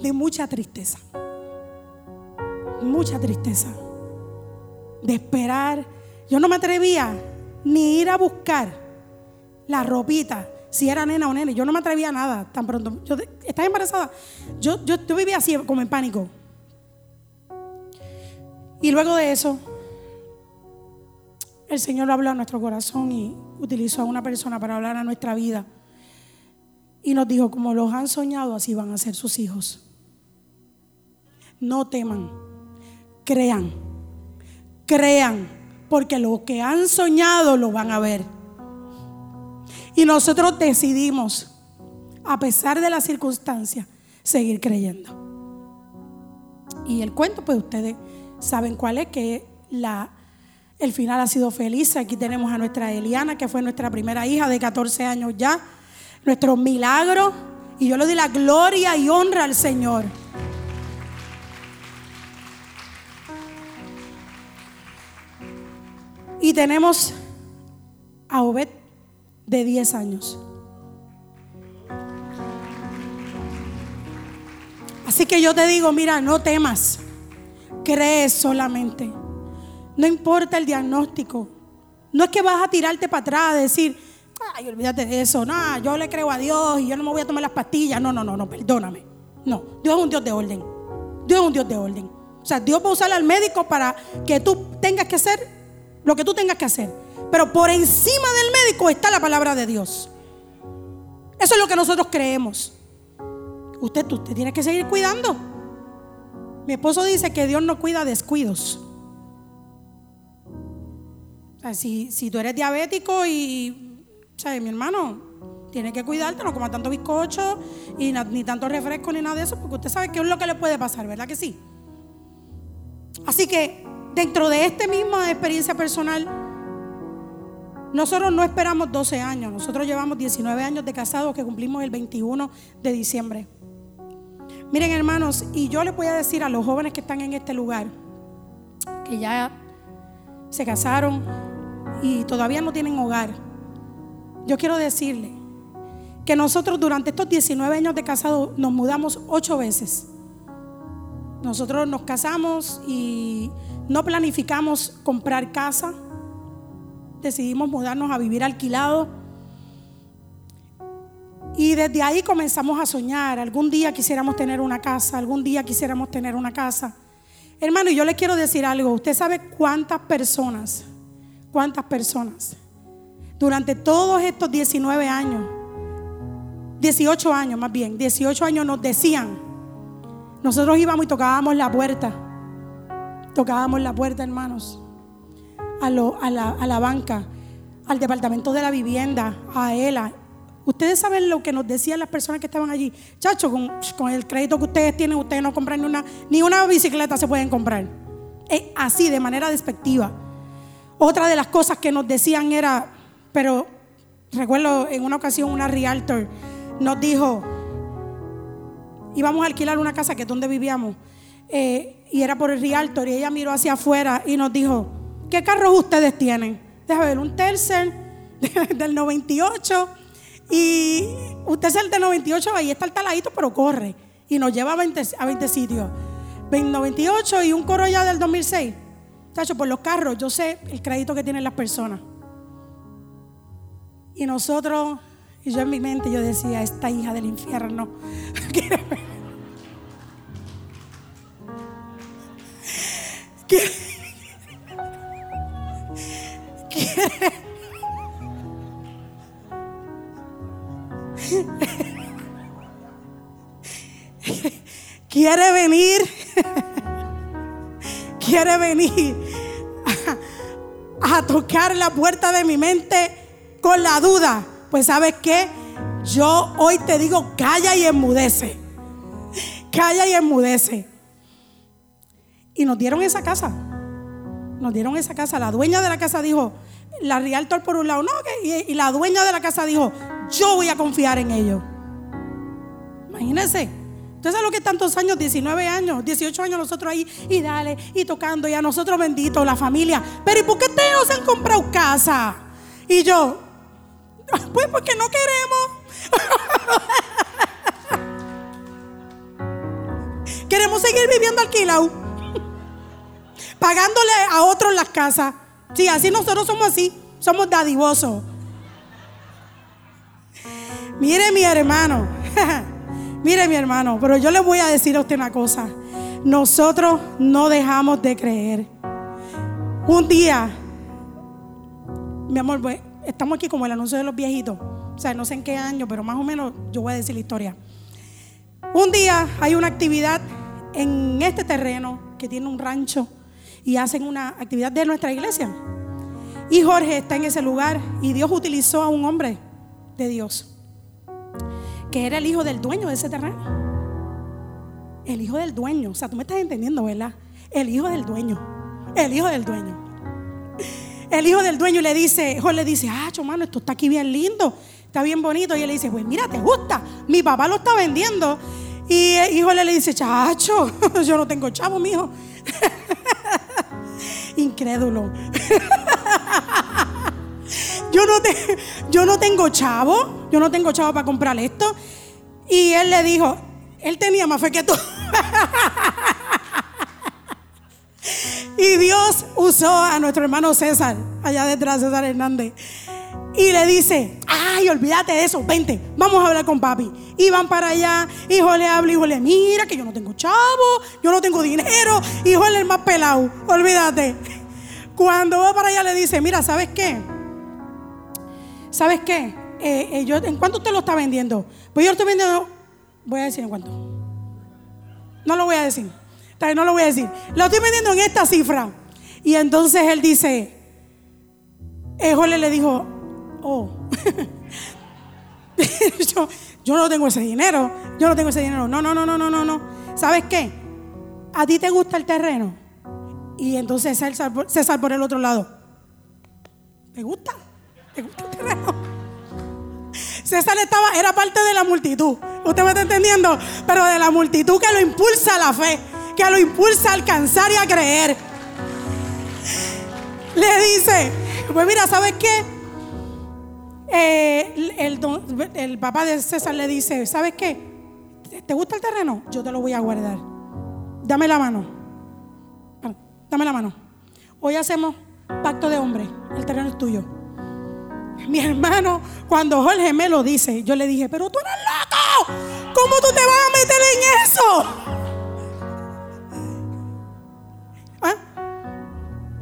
B: de mucha tristeza. Mucha tristeza. De esperar. Yo no me atrevía ni ir a buscar la ropita, si era nena o nene. Yo no me atrevía a nada tan pronto. Yo estaba embarazada. Yo, yo, yo vivía así, como en pánico. Y luego de eso, el Señor habló a nuestro corazón y utilizó a una persona para hablar a nuestra vida. Y nos dijo, como los han soñado, así van a ser sus hijos. No teman, crean, crean, porque lo que han soñado lo van a ver. Y nosotros decidimos, a pesar de las circunstancias, seguir creyendo. Y el cuento, pues ustedes saben cuál es, que la, el final ha sido feliz. Aquí tenemos a nuestra Eliana, que fue nuestra primera hija de 14 años ya, nuestro milagro. Y yo le doy la gloria y honra al Señor. Y tenemos a Obed de 10 años. Así que yo te digo, mira, no temas. Crees solamente. No importa el diagnóstico. No es que vas a tirarte para atrás, decir, ay, olvídate de eso. No, yo le creo a Dios y yo no me voy a tomar las pastillas. No, no, no, no, perdóname. No, Dios es un Dios de orden. Dios es un Dios de orden. O sea, Dios va a usar al médico para que tú tengas que hacer lo que tú tengas que hacer. Pero por encima del médico está la palabra de Dios. Eso es lo que nosotros creemos. Usted, usted tiene que seguir cuidando. Mi esposo dice que Dios no cuida descuidos. si, tú eres diabético y, ¿sabes? Mi hermano, tiene que cuidarte, no coma tanto bizcocho y ni tanto refresco ni nada de eso, porque usted sabe qué es lo que le puede pasar, ¿verdad que sí? Así que dentro de esta misma experiencia personal, nosotros no esperamos 12 años, nosotros llevamos 19 años de casados que cumplimos el 21 de diciembre. Miren hermanos, y yo les voy a decir a los jóvenes que están en este lugar, que ya se casaron y todavía no tienen hogar, yo quiero decirles que nosotros durante estos 19 años de casado nos mudamos ocho veces. Nosotros nos casamos y no planificamos comprar casa, decidimos mudarnos a vivir alquilado y desde ahí comenzamos a soñar. Algún día quisiéramos tener una casa, algún día quisiéramos tener una casa. Hermano, yo le quiero decir algo. Usted sabe cuántas personas, cuántas personas, durante todos estos 19 años, 18 años más bien, 18 años nos decían nosotros íbamos y tocábamos la puerta. Tocábamos la puerta, hermanos. A, a, la, a la banca, al departamento de la vivienda, a ELA. Ustedes saben lo que nos decían las personas que estaban allí. Chacho, con, el crédito que ustedes tienen, ustedes no compran ni una, ni una bicicleta se pueden comprar. Es así, de manera despectiva. Otra de las cosas que nos decían era, pero recuerdo en una ocasión una realtor nos dijo, íbamos a alquilar una casa que es donde vivíamos, eh, y era por el realtor, y ella miró hacia afuera y nos dijo, ¿qué carros ustedes tienen? Déjame ver, un Tercer del 98 y usted es el del 98, ahí está el taladito, pero corre y nos lleva a 20, a 20 sitios. 98 y un Corolla del 2006. Tacho, por los carros, yo sé el crédito que tienen las personas. Y nosotros, y yo en mi mente, yo decía, esta hija del infierno. quiere, quiere venir, quiere venir a, tocar la puerta de mi mente con la duda. Pues sabes qué, yo hoy te digo, calla y enmudece. Calla y enmudece. Y nos dieron esa casa. Nos dieron esa casa. La dueña de la casa dijo, la realtor por un lado, no, y, la dueña de la casa dijo, yo voy a confiar en ellos. Imagínense. Entonces, a lo que tantos años, 19 años, 18 años nosotros ahí y dale, y tocando, y a nosotros benditos, la familia. Pero ¿y por qué ustedes han comprado casa? Y yo, pues porque no queremos. queremos seguir viviendo alquilado, pagándole a otros las casas. Sí, así nosotros somos así, somos dadivosos. Mire mi hermano, mire mi hermano, pero yo le voy a decir a usted una cosa. Nosotros no dejamos de creer. Un día, mi amor, pues, estamos aquí como el anuncio de los viejitos. O sea, no sé en qué año, pero más o menos yo voy a decir la historia. Un día hay una actividad en este terreno que tiene un rancho y hacen una actividad de nuestra iglesia. Y Jorge está en ese lugar y Dios utilizó a un hombre de Dios, que era el hijo del dueño de ese terreno. El hijo del dueño, o sea, tú me estás entendiendo, ¿verdad? El hijo del dueño, el hijo del dueño. El hijo del dueño le dice, Jorge le dice, ah, mano, esto está aquí bien lindo, está bien bonito. Y él le dice, pues mira, te gusta, mi papá lo está vendiendo. Y hijo le dice, chacho, yo no tengo chavo, mijo. Incrédulo. yo, no yo no tengo chavo, yo no tengo chavo para comprar esto. Y él le dijo, él tenía más fe que tú. y Dios usó a nuestro hermano César, allá detrás, César Hernández. Y le dice, ay, olvídate de eso, vente, vamos a hablar con papi. Y van para allá, hijo le habla, hijo le mira que yo no tengo chavo, yo no tengo dinero, hijo el más pelado, olvídate. Cuando va para allá le dice, mira, ¿sabes qué? ¿Sabes qué? Eh, eh, yo, ¿En cuánto usted lo está vendiendo? Pues yo lo estoy vendiendo, voy a decir en cuánto. No lo voy a decir, no lo voy a decir. Lo estoy vendiendo en esta cifra. Y entonces él dice, Jole le dijo, oh, yo, no tengo ese dinero, yo no tengo ese dinero. No, no, no, no, no, no, no. ¿Sabes qué? ¿A ti te gusta el terreno? Y entonces César por el otro lado. ¿Te gusta? ¿Te gusta el terreno? César estaba, era parte de la multitud. ¿Usted me está entendiendo? Pero de la multitud que lo impulsa a la fe, que lo impulsa a alcanzar y a creer. Le dice, pues mira, ¿sabes qué? Eh, el, papá de César le dice, ¿sabes qué? ¿Te gusta el terreno? Yo te lo voy a guardar. Dame la mano. Dame la mano. Hoy hacemos pacto de hombre. El terreno es tuyo. Mi hermano, cuando Jorge me lo dice, yo le dije, pero tú eres loco. ¿Cómo tú te vas a meter en eso? ¿Ah?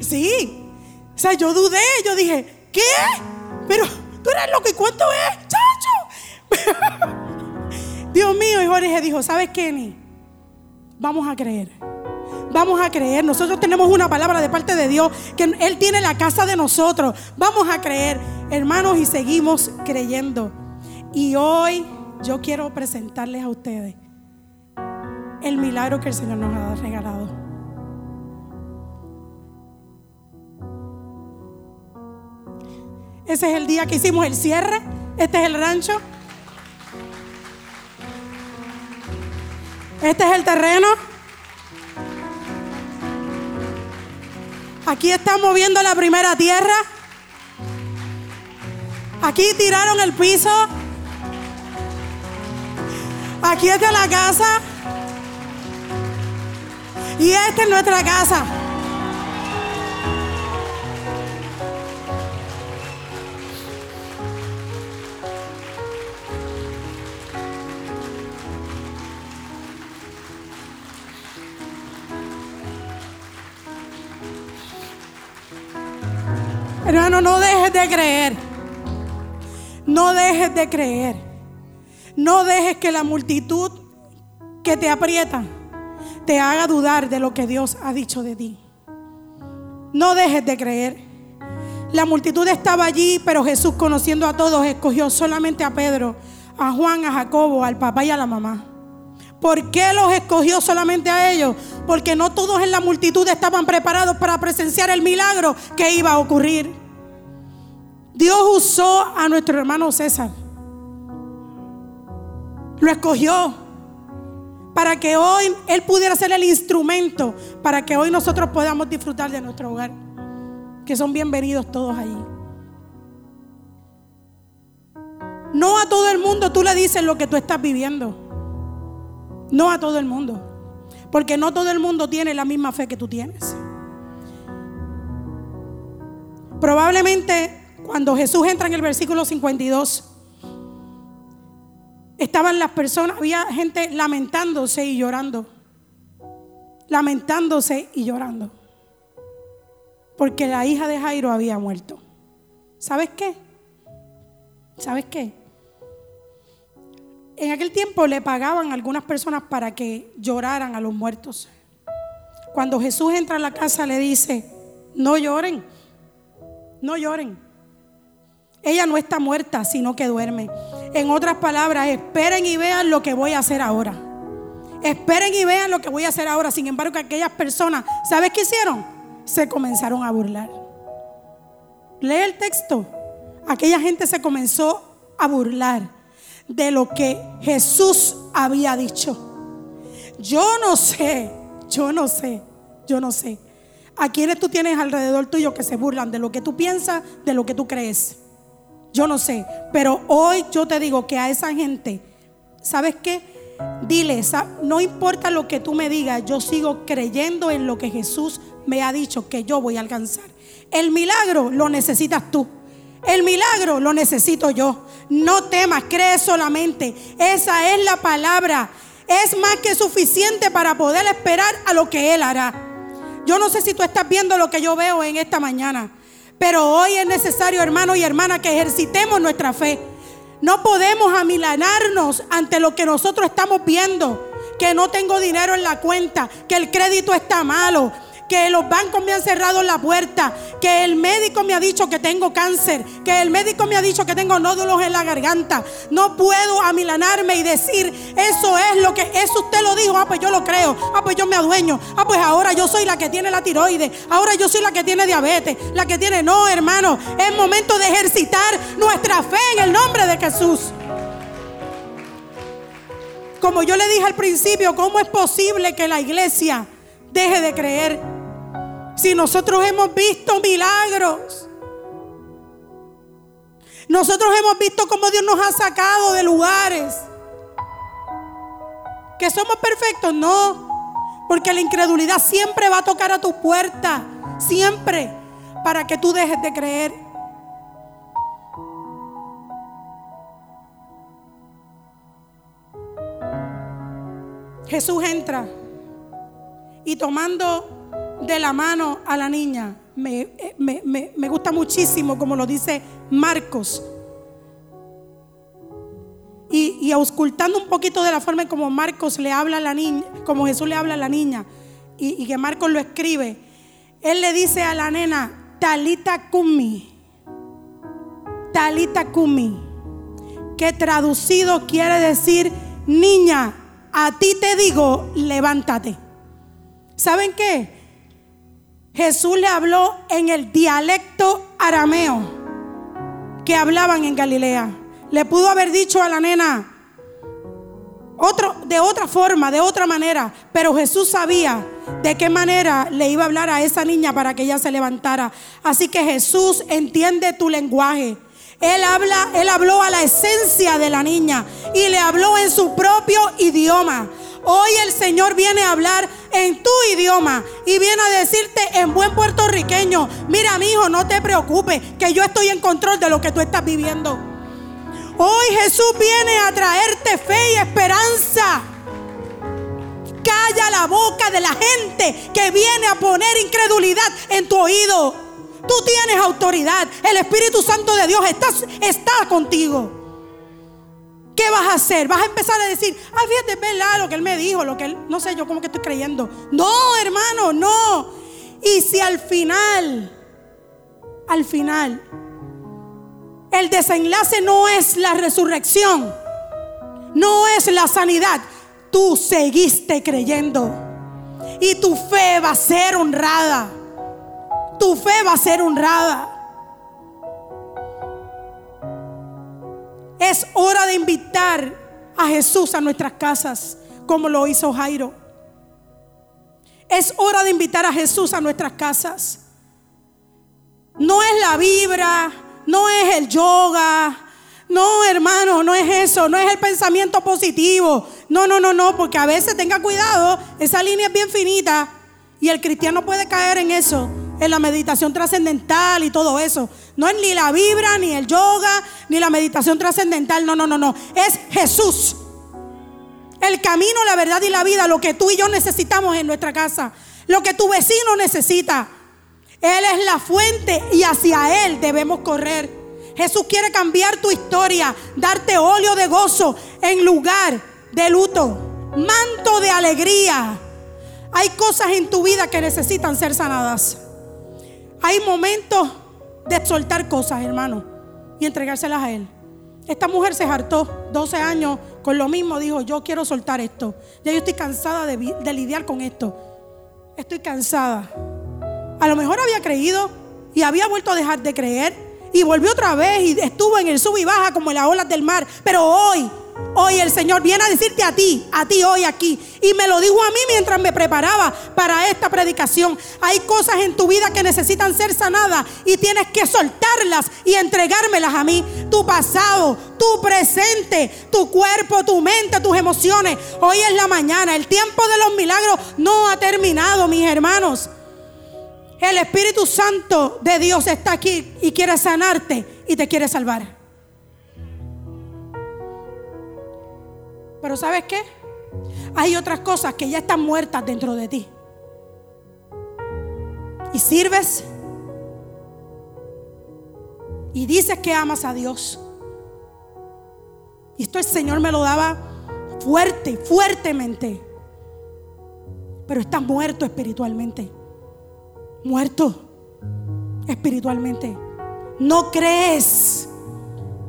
B: Sí. O sea, yo dudé. Yo dije, ¿qué? Pero tú eres loco, ¿y cuánto es? ¡Chacho! Dios mío, y Jorge dijo, ¿sabes qué, vamos a creer. Vamos a creer. Nosotros tenemos una palabra de parte de Dios que Él tiene la casa de nosotros. Vamos a creer, hermanos, y seguimos creyendo. Y hoy yo quiero presentarles a ustedes el milagro que el Señor nos ha regalado. Ese es el día que hicimos el cierre. Este es el rancho. Este es el terreno. Aquí estamos viendo la primera tierra. Aquí tiraron el piso. Aquí está la casa. Y esta es nuestra casa. Hermano, no dejes de creer. No dejes de creer. No dejes que la multitud que te aprieta te haga dudar de lo que Dios ha dicho de ti. No dejes de creer. La multitud estaba allí, pero Jesús, conociendo a todos, escogió solamente a Pedro, a Juan, a Jacobo, al papá y a la mamá. ¿Por qué los escogió solamente a ellos? Porque no todos en la multitud estaban preparados para presenciar el milagro que iba a ocurrir. Dios usó a nuestro hermano César. Lo escogió para que hoy Él pudiera ser el instrumento para que hoy nosotros podamos disfrutar de nuestro hogar. Que son bienvenidos todos allí. No a todo el mundo tú le dices lo que tú estás viviendo. No a todo el mundo. Porque no todo el mundo tiene la misma fe que tú tienes. Probablemente cuando Jesús entra en el versículo 52, estaban las personas, había gente lamentándose y llorando. Lamentándose y llorando. Porque la hija de Jairo había muerto. ¿Sabes qué? ¿Sabes qué? En aquel tiempo le pagaban a algunas personas para que lloraran a los muertos. Cuando Jesús entra a la casa le dice, no lloren, no lloren. Ella no está muerta, sino que duerme. En otras palabras, esperen y vean lo que voy a hacer ahora. Esperen y vean lo que voy a hacer ahora. Sin embargo, aquellas personas, ¿sabes qué hicieron? Se comenzaron a burlar. Lee el texto. Aquella gente se comenzó a burlar de lo que Jesús había dicho. Yo no sé, yo no sé, yo no sé. A quienes tú tienes alrededor tuyo que se burlan de lo que tú piensas, de lo que tú crees. Yo no sé, pero hoy yo te digo que a esa gente, ¿sabes qué? Dile, no importa lo que tú me digas, yo sigo creyendo en lo que Jesús me ha dicho que yo voy a alcanzar. El milagro lo necesitas tú. El milagro lo necesito yo. No temas, cree solamente. Esa es la palabra. Es más que suficiente para poder esperar a lo que Él hará. Yo no sé si tú estás viendo lo que yo veo en esta mañana. Pero hoy es necesario, hermano y hermana, que ejercitemos nuestra fe. No podemos amilanarnos ante lo que nosotros estamos viendo. Que no tengo dinero en la cuenta, que el crédito está malo, que los bancos me han cerrado la puerta, que el médico me ha dicho que tengo cáncer, que el médico me ha dicho que tengo nódulos en la garganta. No puedo amilanarme y decir, eso es lo que, eso usted lo dijo, ah, pues yo lo creo, ah, pues yo me adueño, ah, pues ahora yo soy la que tiene la tiroides, ahora yo soy la que tiene diabetes, la que tiene, no, hermano, es momento de ejercitar nuestra fe en el nombre de Jesús. Como yo le dije al principio, ¿cómo es posible que la iglesia deje de creer? Si nosotros hemos visto milagros. Nosotros hemos visto cómo Dios nos ha sacado de lugares. ¿Que somos perfectos? No. Porque la incredulidad siempre va a tocar a tu puerta. Siempre. Para que tú dejes de creer. Jesús entra y tomando de la mano a la niña. Me, me, gusta muchísimo como lo dice Marcos. y, y auscultando un poquito de la forma como Marcos le habla a la niña, como Jesús le habla a la niña, y, y que Marcos lo escribe, él le dice a la nena, Talita Kumi, Talita Kumi, que traducido quiere decir, niña, a ti te digo, levántate. ¿Saben qué? Jesús le habló en el dialecto arameo que hablaban en Galilea. Le pudo haber dicho a la nena otro, de otra forma, de otra manera, pero Jesús sabía de qué manera le iba a hablar a esa niña para que ella se levantara. Así que Jesús entiende tu lenguaje. Él habla, él habló a la esencia de la niña y le habló en su propio idioma. Hoy el Señor viene a hablar en tu idioma y viene a decirte en buen puertorriqueño, mira mi hijo, no te preocupes, que yo estoy en control de lo que tú estás viviendo. Hoy Jesús viene a traerte fe y esperanza. Calla la boca de la gente que viene a poner incredulidad en tu oído. Tú tienes autoridad. El Espíritu Santo de Dios está, está contigo. ¿Qué vas a hacer? Vas a empezar a decir, ay, fíjate, es verdad lo que él me dijo, lo que él, no sé, yo como que estoy creyendo. No, hermano, no. Y si al final, al final, el desenlace no es la resurrección, no es la sanidad, tú seguiste creyendo. Y tu fe va a ser honrada. Tu fe va a ser honrada. Es hora de invitar a Jesús a nuestras casas, como lo hizo Jairo. Es hora de invitar a Jesús a nuestras casas. No es la vibra, no es el yoga, no, hermano, no es eso, no es el pensamiento positivo. No, no, no, no, porque a veces tenga cuidado, esa línea es bien finita y el cristiano puede caer en eso en la meditación trascendental y todo eso. No es ni la vibra, ni el yoga, ni la meditación trascendental. No, no, no, no. Es Jesús. El camino, la verdad y la vida, lo que tú y yo necesitamos en nuestra casa. Lo que tu vecino necesita. Él es la fuente y hacia Él debemos correr. Jesús quiere cambiar tu historia, darte óleo de gozo en lugar de luto, manto de alegría. Hay cosas en tu vida que necesitan ser sanadas. Hay momentos de soltar cosas, hermano, y entregárselas a Él. Esta mujer se hartó 12 años con lo mismo, dijo, yo quiero soltar esto. Ya yo estoy cansada de, lidiar con esto. Estoy cansada. A lo mejor había creído y había vuelto a dejar de creer y volvió otra vez y estuvo en el sub y baja como en las olas del mar. Pero hoy Hoy el Señor viene a decirte a ti, a ti hoy aquí. Y me lo dijo a mí mientras me preparaba para esta predicación. Hay cosas en tu vida que necesitan ser sanadas y tienes que soltarlas y entregármelas a mí. Tu pasado, tu presente, tu cuerpo, tu mente, tus emociones. Hoy es la mañana. El tiempo de los milagros no ha terminado, mis hermanos. El Espíritu Santo de Dios está aquí y quiere sanarte y te quiere salvar. Pero ¿sabes qué? Hay otras cosas que ya están muertas dentro de ti. Y sirves. Y dices que amas a Dios. Y esto el Señor me lo daba fuerte, fuertemente. Pero estás muerto espiritualmente. Muerto espiritualmente. No crees.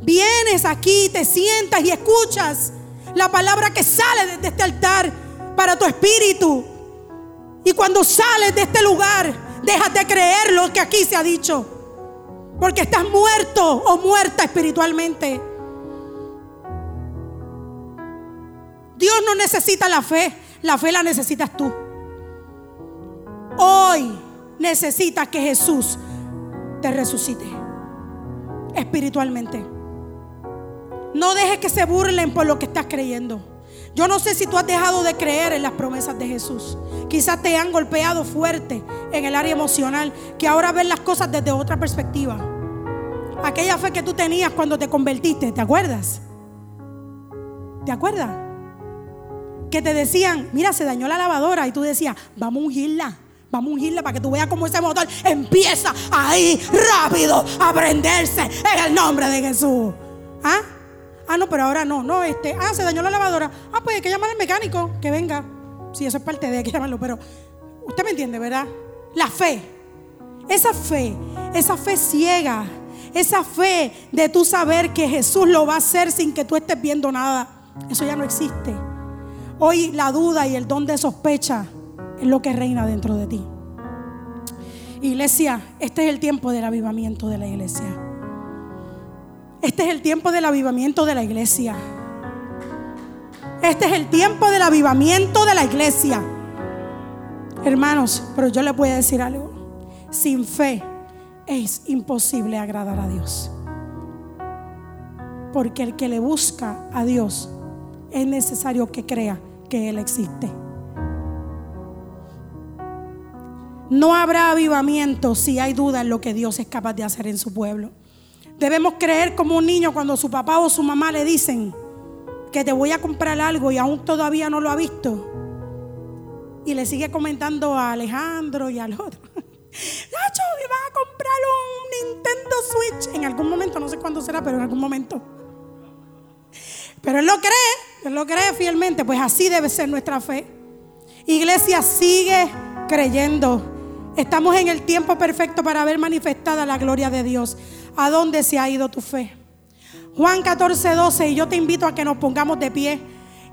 B: Vienes aquí, te sientas y escuchas la palabra que sale de este altar para tu espíritu. Y cuando sales de este lugar, déjate creer lo que aquí se ha dicho. Porque estás muerto o muerta espiritualmente. Dios no necesita la fe, la fe la necesitas tú. Hoy necesitas que Jesús te resucite espiritualmente. No dejes que se burlen por lo que estás creyendo. Yo no sé si tú has dejado de creer en las promesas de Jesús. Quizás te han golpeado fuerte en el área emocional, que ahora ves las cosas desde otra perspectiva. Aquella fe que tú tenías cuando te convertiste, ¿te acuerdas? ¿Te acuerdas? Que te decían, mira, se dañó la lavadora y tú decías, vamos a ungirla. Vamos a ungirla para que tú veas cómo ese motor empieza ahí rápido a prenderse en el nombre de Jesús. ¿Ah? Ah, no, pero ahora no. No, este, ah, se dañó la lavadora. Ah, pues hay que llamar al mecánico que venga. Sí, eso es parte de hay que llamarlo, pero usted me entiende, ¿verdad? La fe. Esa fe, esa fe ciega, esa fe de tú saber que Jesús lo va a hacer sin que tú estés viendo nada. Eso ya no existe. Hoy la duda y el don de sospecha es lo que reina dentro de ti. Iglesia, este es el tiempo del avivamiento de la iglesia. Este es el tiempo del avivamiento de la iglesia. Este es el tiempo del avivamiento de la iglesia. Hermanos, pero yo les voy a decir algo. Sin fe es imposible agradar a Dios. Porque el que le busca a Dios es necesario que crea que Él existe. No habrá avivamiento si hay duda en lo que Dios es capaz de hacer en su pueblo. Debemos creer como un niño cuando su papá o su mamá le dicen que te voy a comprar algo y aún todavía no lo ha visto. Y le sigue comentando a Alejandro y al otro. Nacho, me va a comprar un Nintendo Switch. En algún momento, no sé cuándo será, pero en algún momento. Pero él lo cree, él lo cree fielmente. Pues así debe ser nuestra fe. Iglesia, sigue creyendo. Estamos en el tiempo perfecto para ver manifestada la gloria de Dios. ¿A dónde se ha ido tu fe? Juan 14, 12. Y yo te invito a que nos pongamos de pie.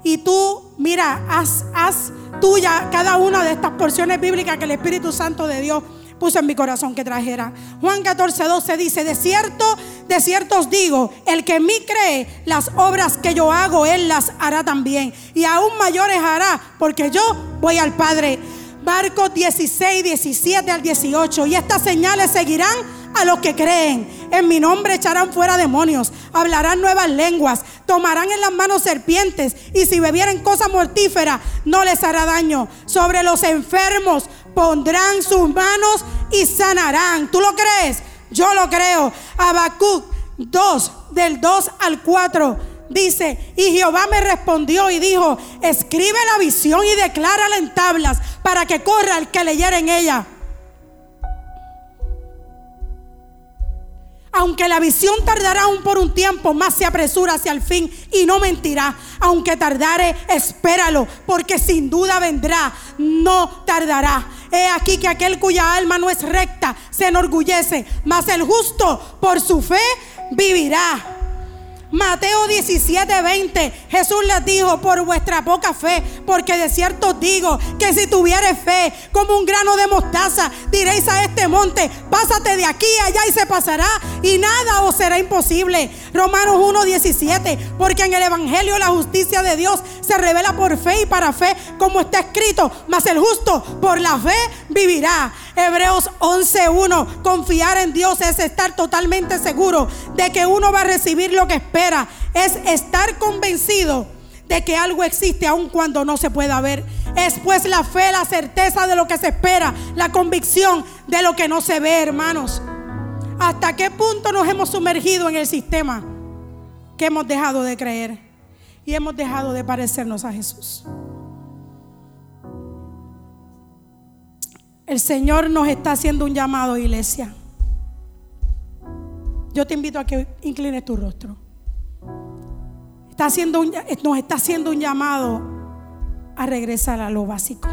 B: Y tú, mira, haz, haz tuya cada una de estas porciones bíblicas que el Espíritu Santo de Dios puso en mi corazón que trajera. Juan 14, 12 dice, de cierto, de cierto os digo, el que en mí cree, las obras que yo hago, él las hará también. Y aún mayores hará, porque yo voy al Padre. Marcos 16, 17 al 18. Y estas señales seguirán a los que creen. En mi nombre echarán fuera demonios, hablarán nuevas lenguas, tomarán en las manos serpientes y si bebieren cosa mortífera no les hará daño. Sobre los enfermos pondrán sus manos y sanarán. ¿Tú lo crees? Yo lo creo. Habacuc 2, del 2 al 4. Dice, y Jehová me respondió y dijo, escribe la visión y declárala en tablas para que corra el que leyera en ella. Aunque la visión tardará aún por un tiempo, más se apresura hacia el fin y no mentirá. Aunque tardare, espéralo, porque sin duda vendrá, no tardará. He aquí que aquel cuya alma no es recta se enorgullece, mas el justo por su fe vivirá. Mateo 17, 20. Jesús les dijo, por vuestra poca fe, porque de cierto digo que si tuvieres fe como un grano de mostaza, diréis a este monte, pásate de aquí allá y se pasará y nada os será imposible. Romanos 1, 17. Porque en el Evangelio la justicia de Dios se revela por fe y para fe, como está escrito, mas el justo por la fe vivirá. Hebreos 11.1. Confiar en Dios es estar totalmente seguro de que uno va a recibir lo que espera. Es estar convencido de que algo existe aun cuando no se pueda ver. Es pues la fe, la certeza de lo que se espera, la convicción de lo que no se ve, hermanos. ¿Hasta qué punto nos hemos sumergido en el sistema que hemos dejado de creer y hemos dejado de parecernos a Jesús? El Señor nos está haciendo un llamado, iglesia. Yo te invito a que inclines tu rostro. Está haciendo nos está haciendo un llamado a regresar a lo básico.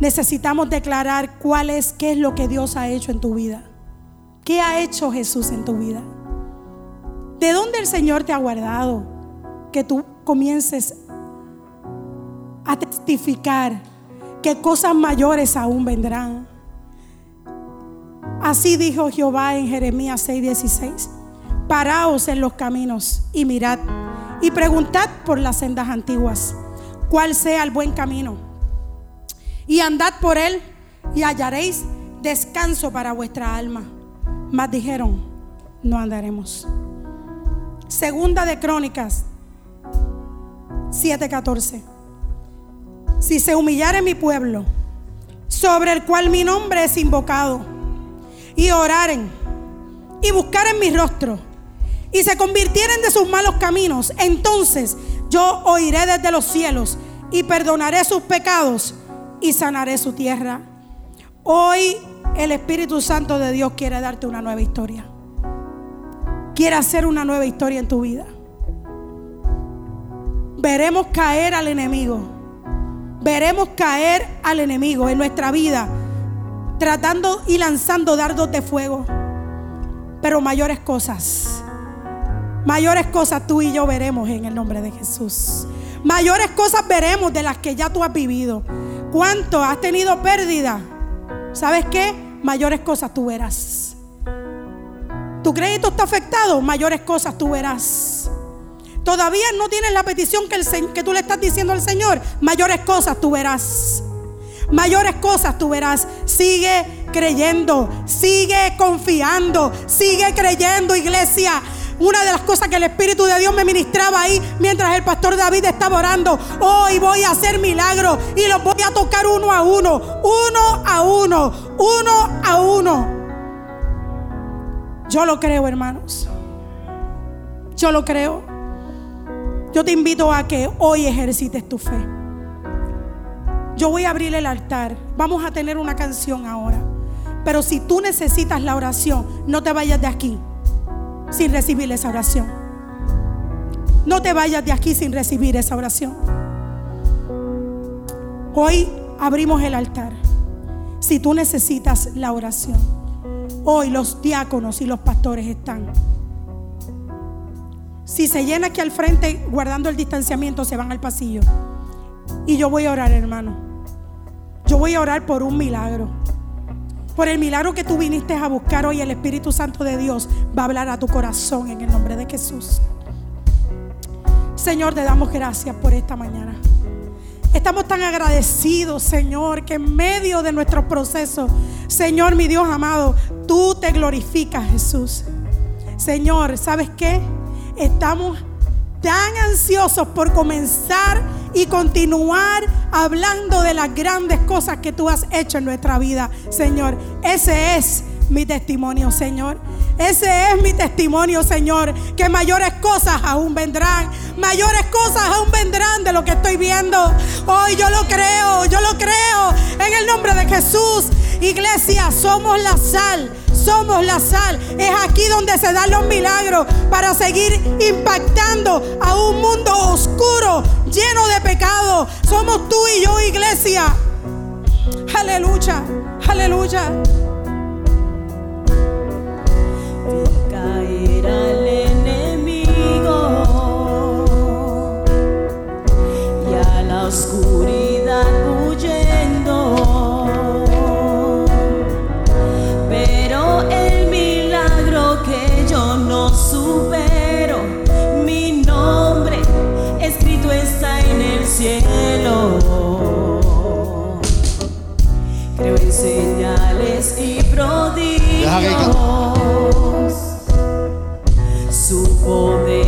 B: Necesitamos declarar cuál es, qué es lo que Dios ha hecho en tu vida. ¿Qué ha hecho Jesús en tu vida? ¿De dónde el Señor te ha guardado? Que tú comiences a testificar que cosas mayores aún vendrán. Así dijo Jehová en Jeremías 6:16. Paraos en los caminos y mirad y preguntad por las sendas antiguas, cuál sea el buen camino. Y andad por él y hallaréis descanso para vuestra alma. Mas dijeron, no andaremos. Segunda de Crónicas 7:14 si se humillare mi pueblo, sobre el cual mi nombre es invocado, y oraren, y buscaren mi rostro, y se convirtieren de sus malos caminos, entonces yo oiré desde los cielos y perdonaré sus pecados y sanaré su tierra. Hoy el Espíritu Santo de Dios quiere darte una nueva historia quiere hacer una nueva historia en tu vida. Veremos caer al enemigo. Veremos caer al enemigo en nuestra vida, tratando y lanzando dardos de fuego. Pero mayores cosas, mayores cosas tú y yo veremos en el nombre de Jesús. Mayores cosas veremos de las que ya tú has vivido. ¿Cuánto has tenido pérdida? ¿Sabes qué? Mayores cosas tú verás. Tu crédito está afectado, mayores cosas tú verás. Todavía no tienes la petición que, que tú le estás diciendo al Señor, mayores cosas tú verás. Mayores cosas tú verás. Sigue creyendo, sigue confiando, sigue creyendo, iglesia. Una de las cosas que el Espíritu de Dios me ministraba ahí mientras el pastor David estaba orando. Hoy voy a hacer milagros y los voy a tocar uno a uno, uno a uno, uno a uno. Yo lo creo, hermanos. Yo lo creo. Yo te invito a que hoy ejercites tu fe. Yo voy a abrir el altar. Vamos a tener una canción ahora. Pero si tú necesitas la oración, no te vayas de aquí sin recibir esa oración. No te vayas de aquí sin recibir esa oración. Hoy abrimos el altar. Si tú necesitas la oración, hoy los diáconos y los pastores están. Si se llena aquí al frente guardando el distanciamiento, se van al pasillo. Y yo voy a orar, hermano. Yo voy a orar por un milagro. Por el milagro que tú viniste a buscar hoy, el Espíritu Santo de Dios va a hablar a tu corazón en el nombre de Jesús. Señor, te damos gracias por esta mañana. Estamos tan agradecidos, Señor, que en medio de nuestro proceso, Señor, mi Dios amado, tú te glorificas, Jesús. Señor, ¿sabes qué? Estamos tan ansiosos por comenzar y continuar hablando de las grandes cosas que tú has hecho en nuestra vida, Señor. Ese es mi testimonio, Señor. Ese es mi testimonio, Señor. Que mayores cosas aún vendrán. Mayores cosas aún vendrán de lo que estoy viendo. Hoy yo lo creo, yo lo creo. En el nombre de Jesús. Iglesia, somos la sal somos la sal. Es aquí donde se dan los milagros para seguir impactando a un mundo oscuro, lleno de pecado. Somos tú y yo, iglesia. Aleluya, aleluya. cielo. Creo en señales y prodigios. Su poder.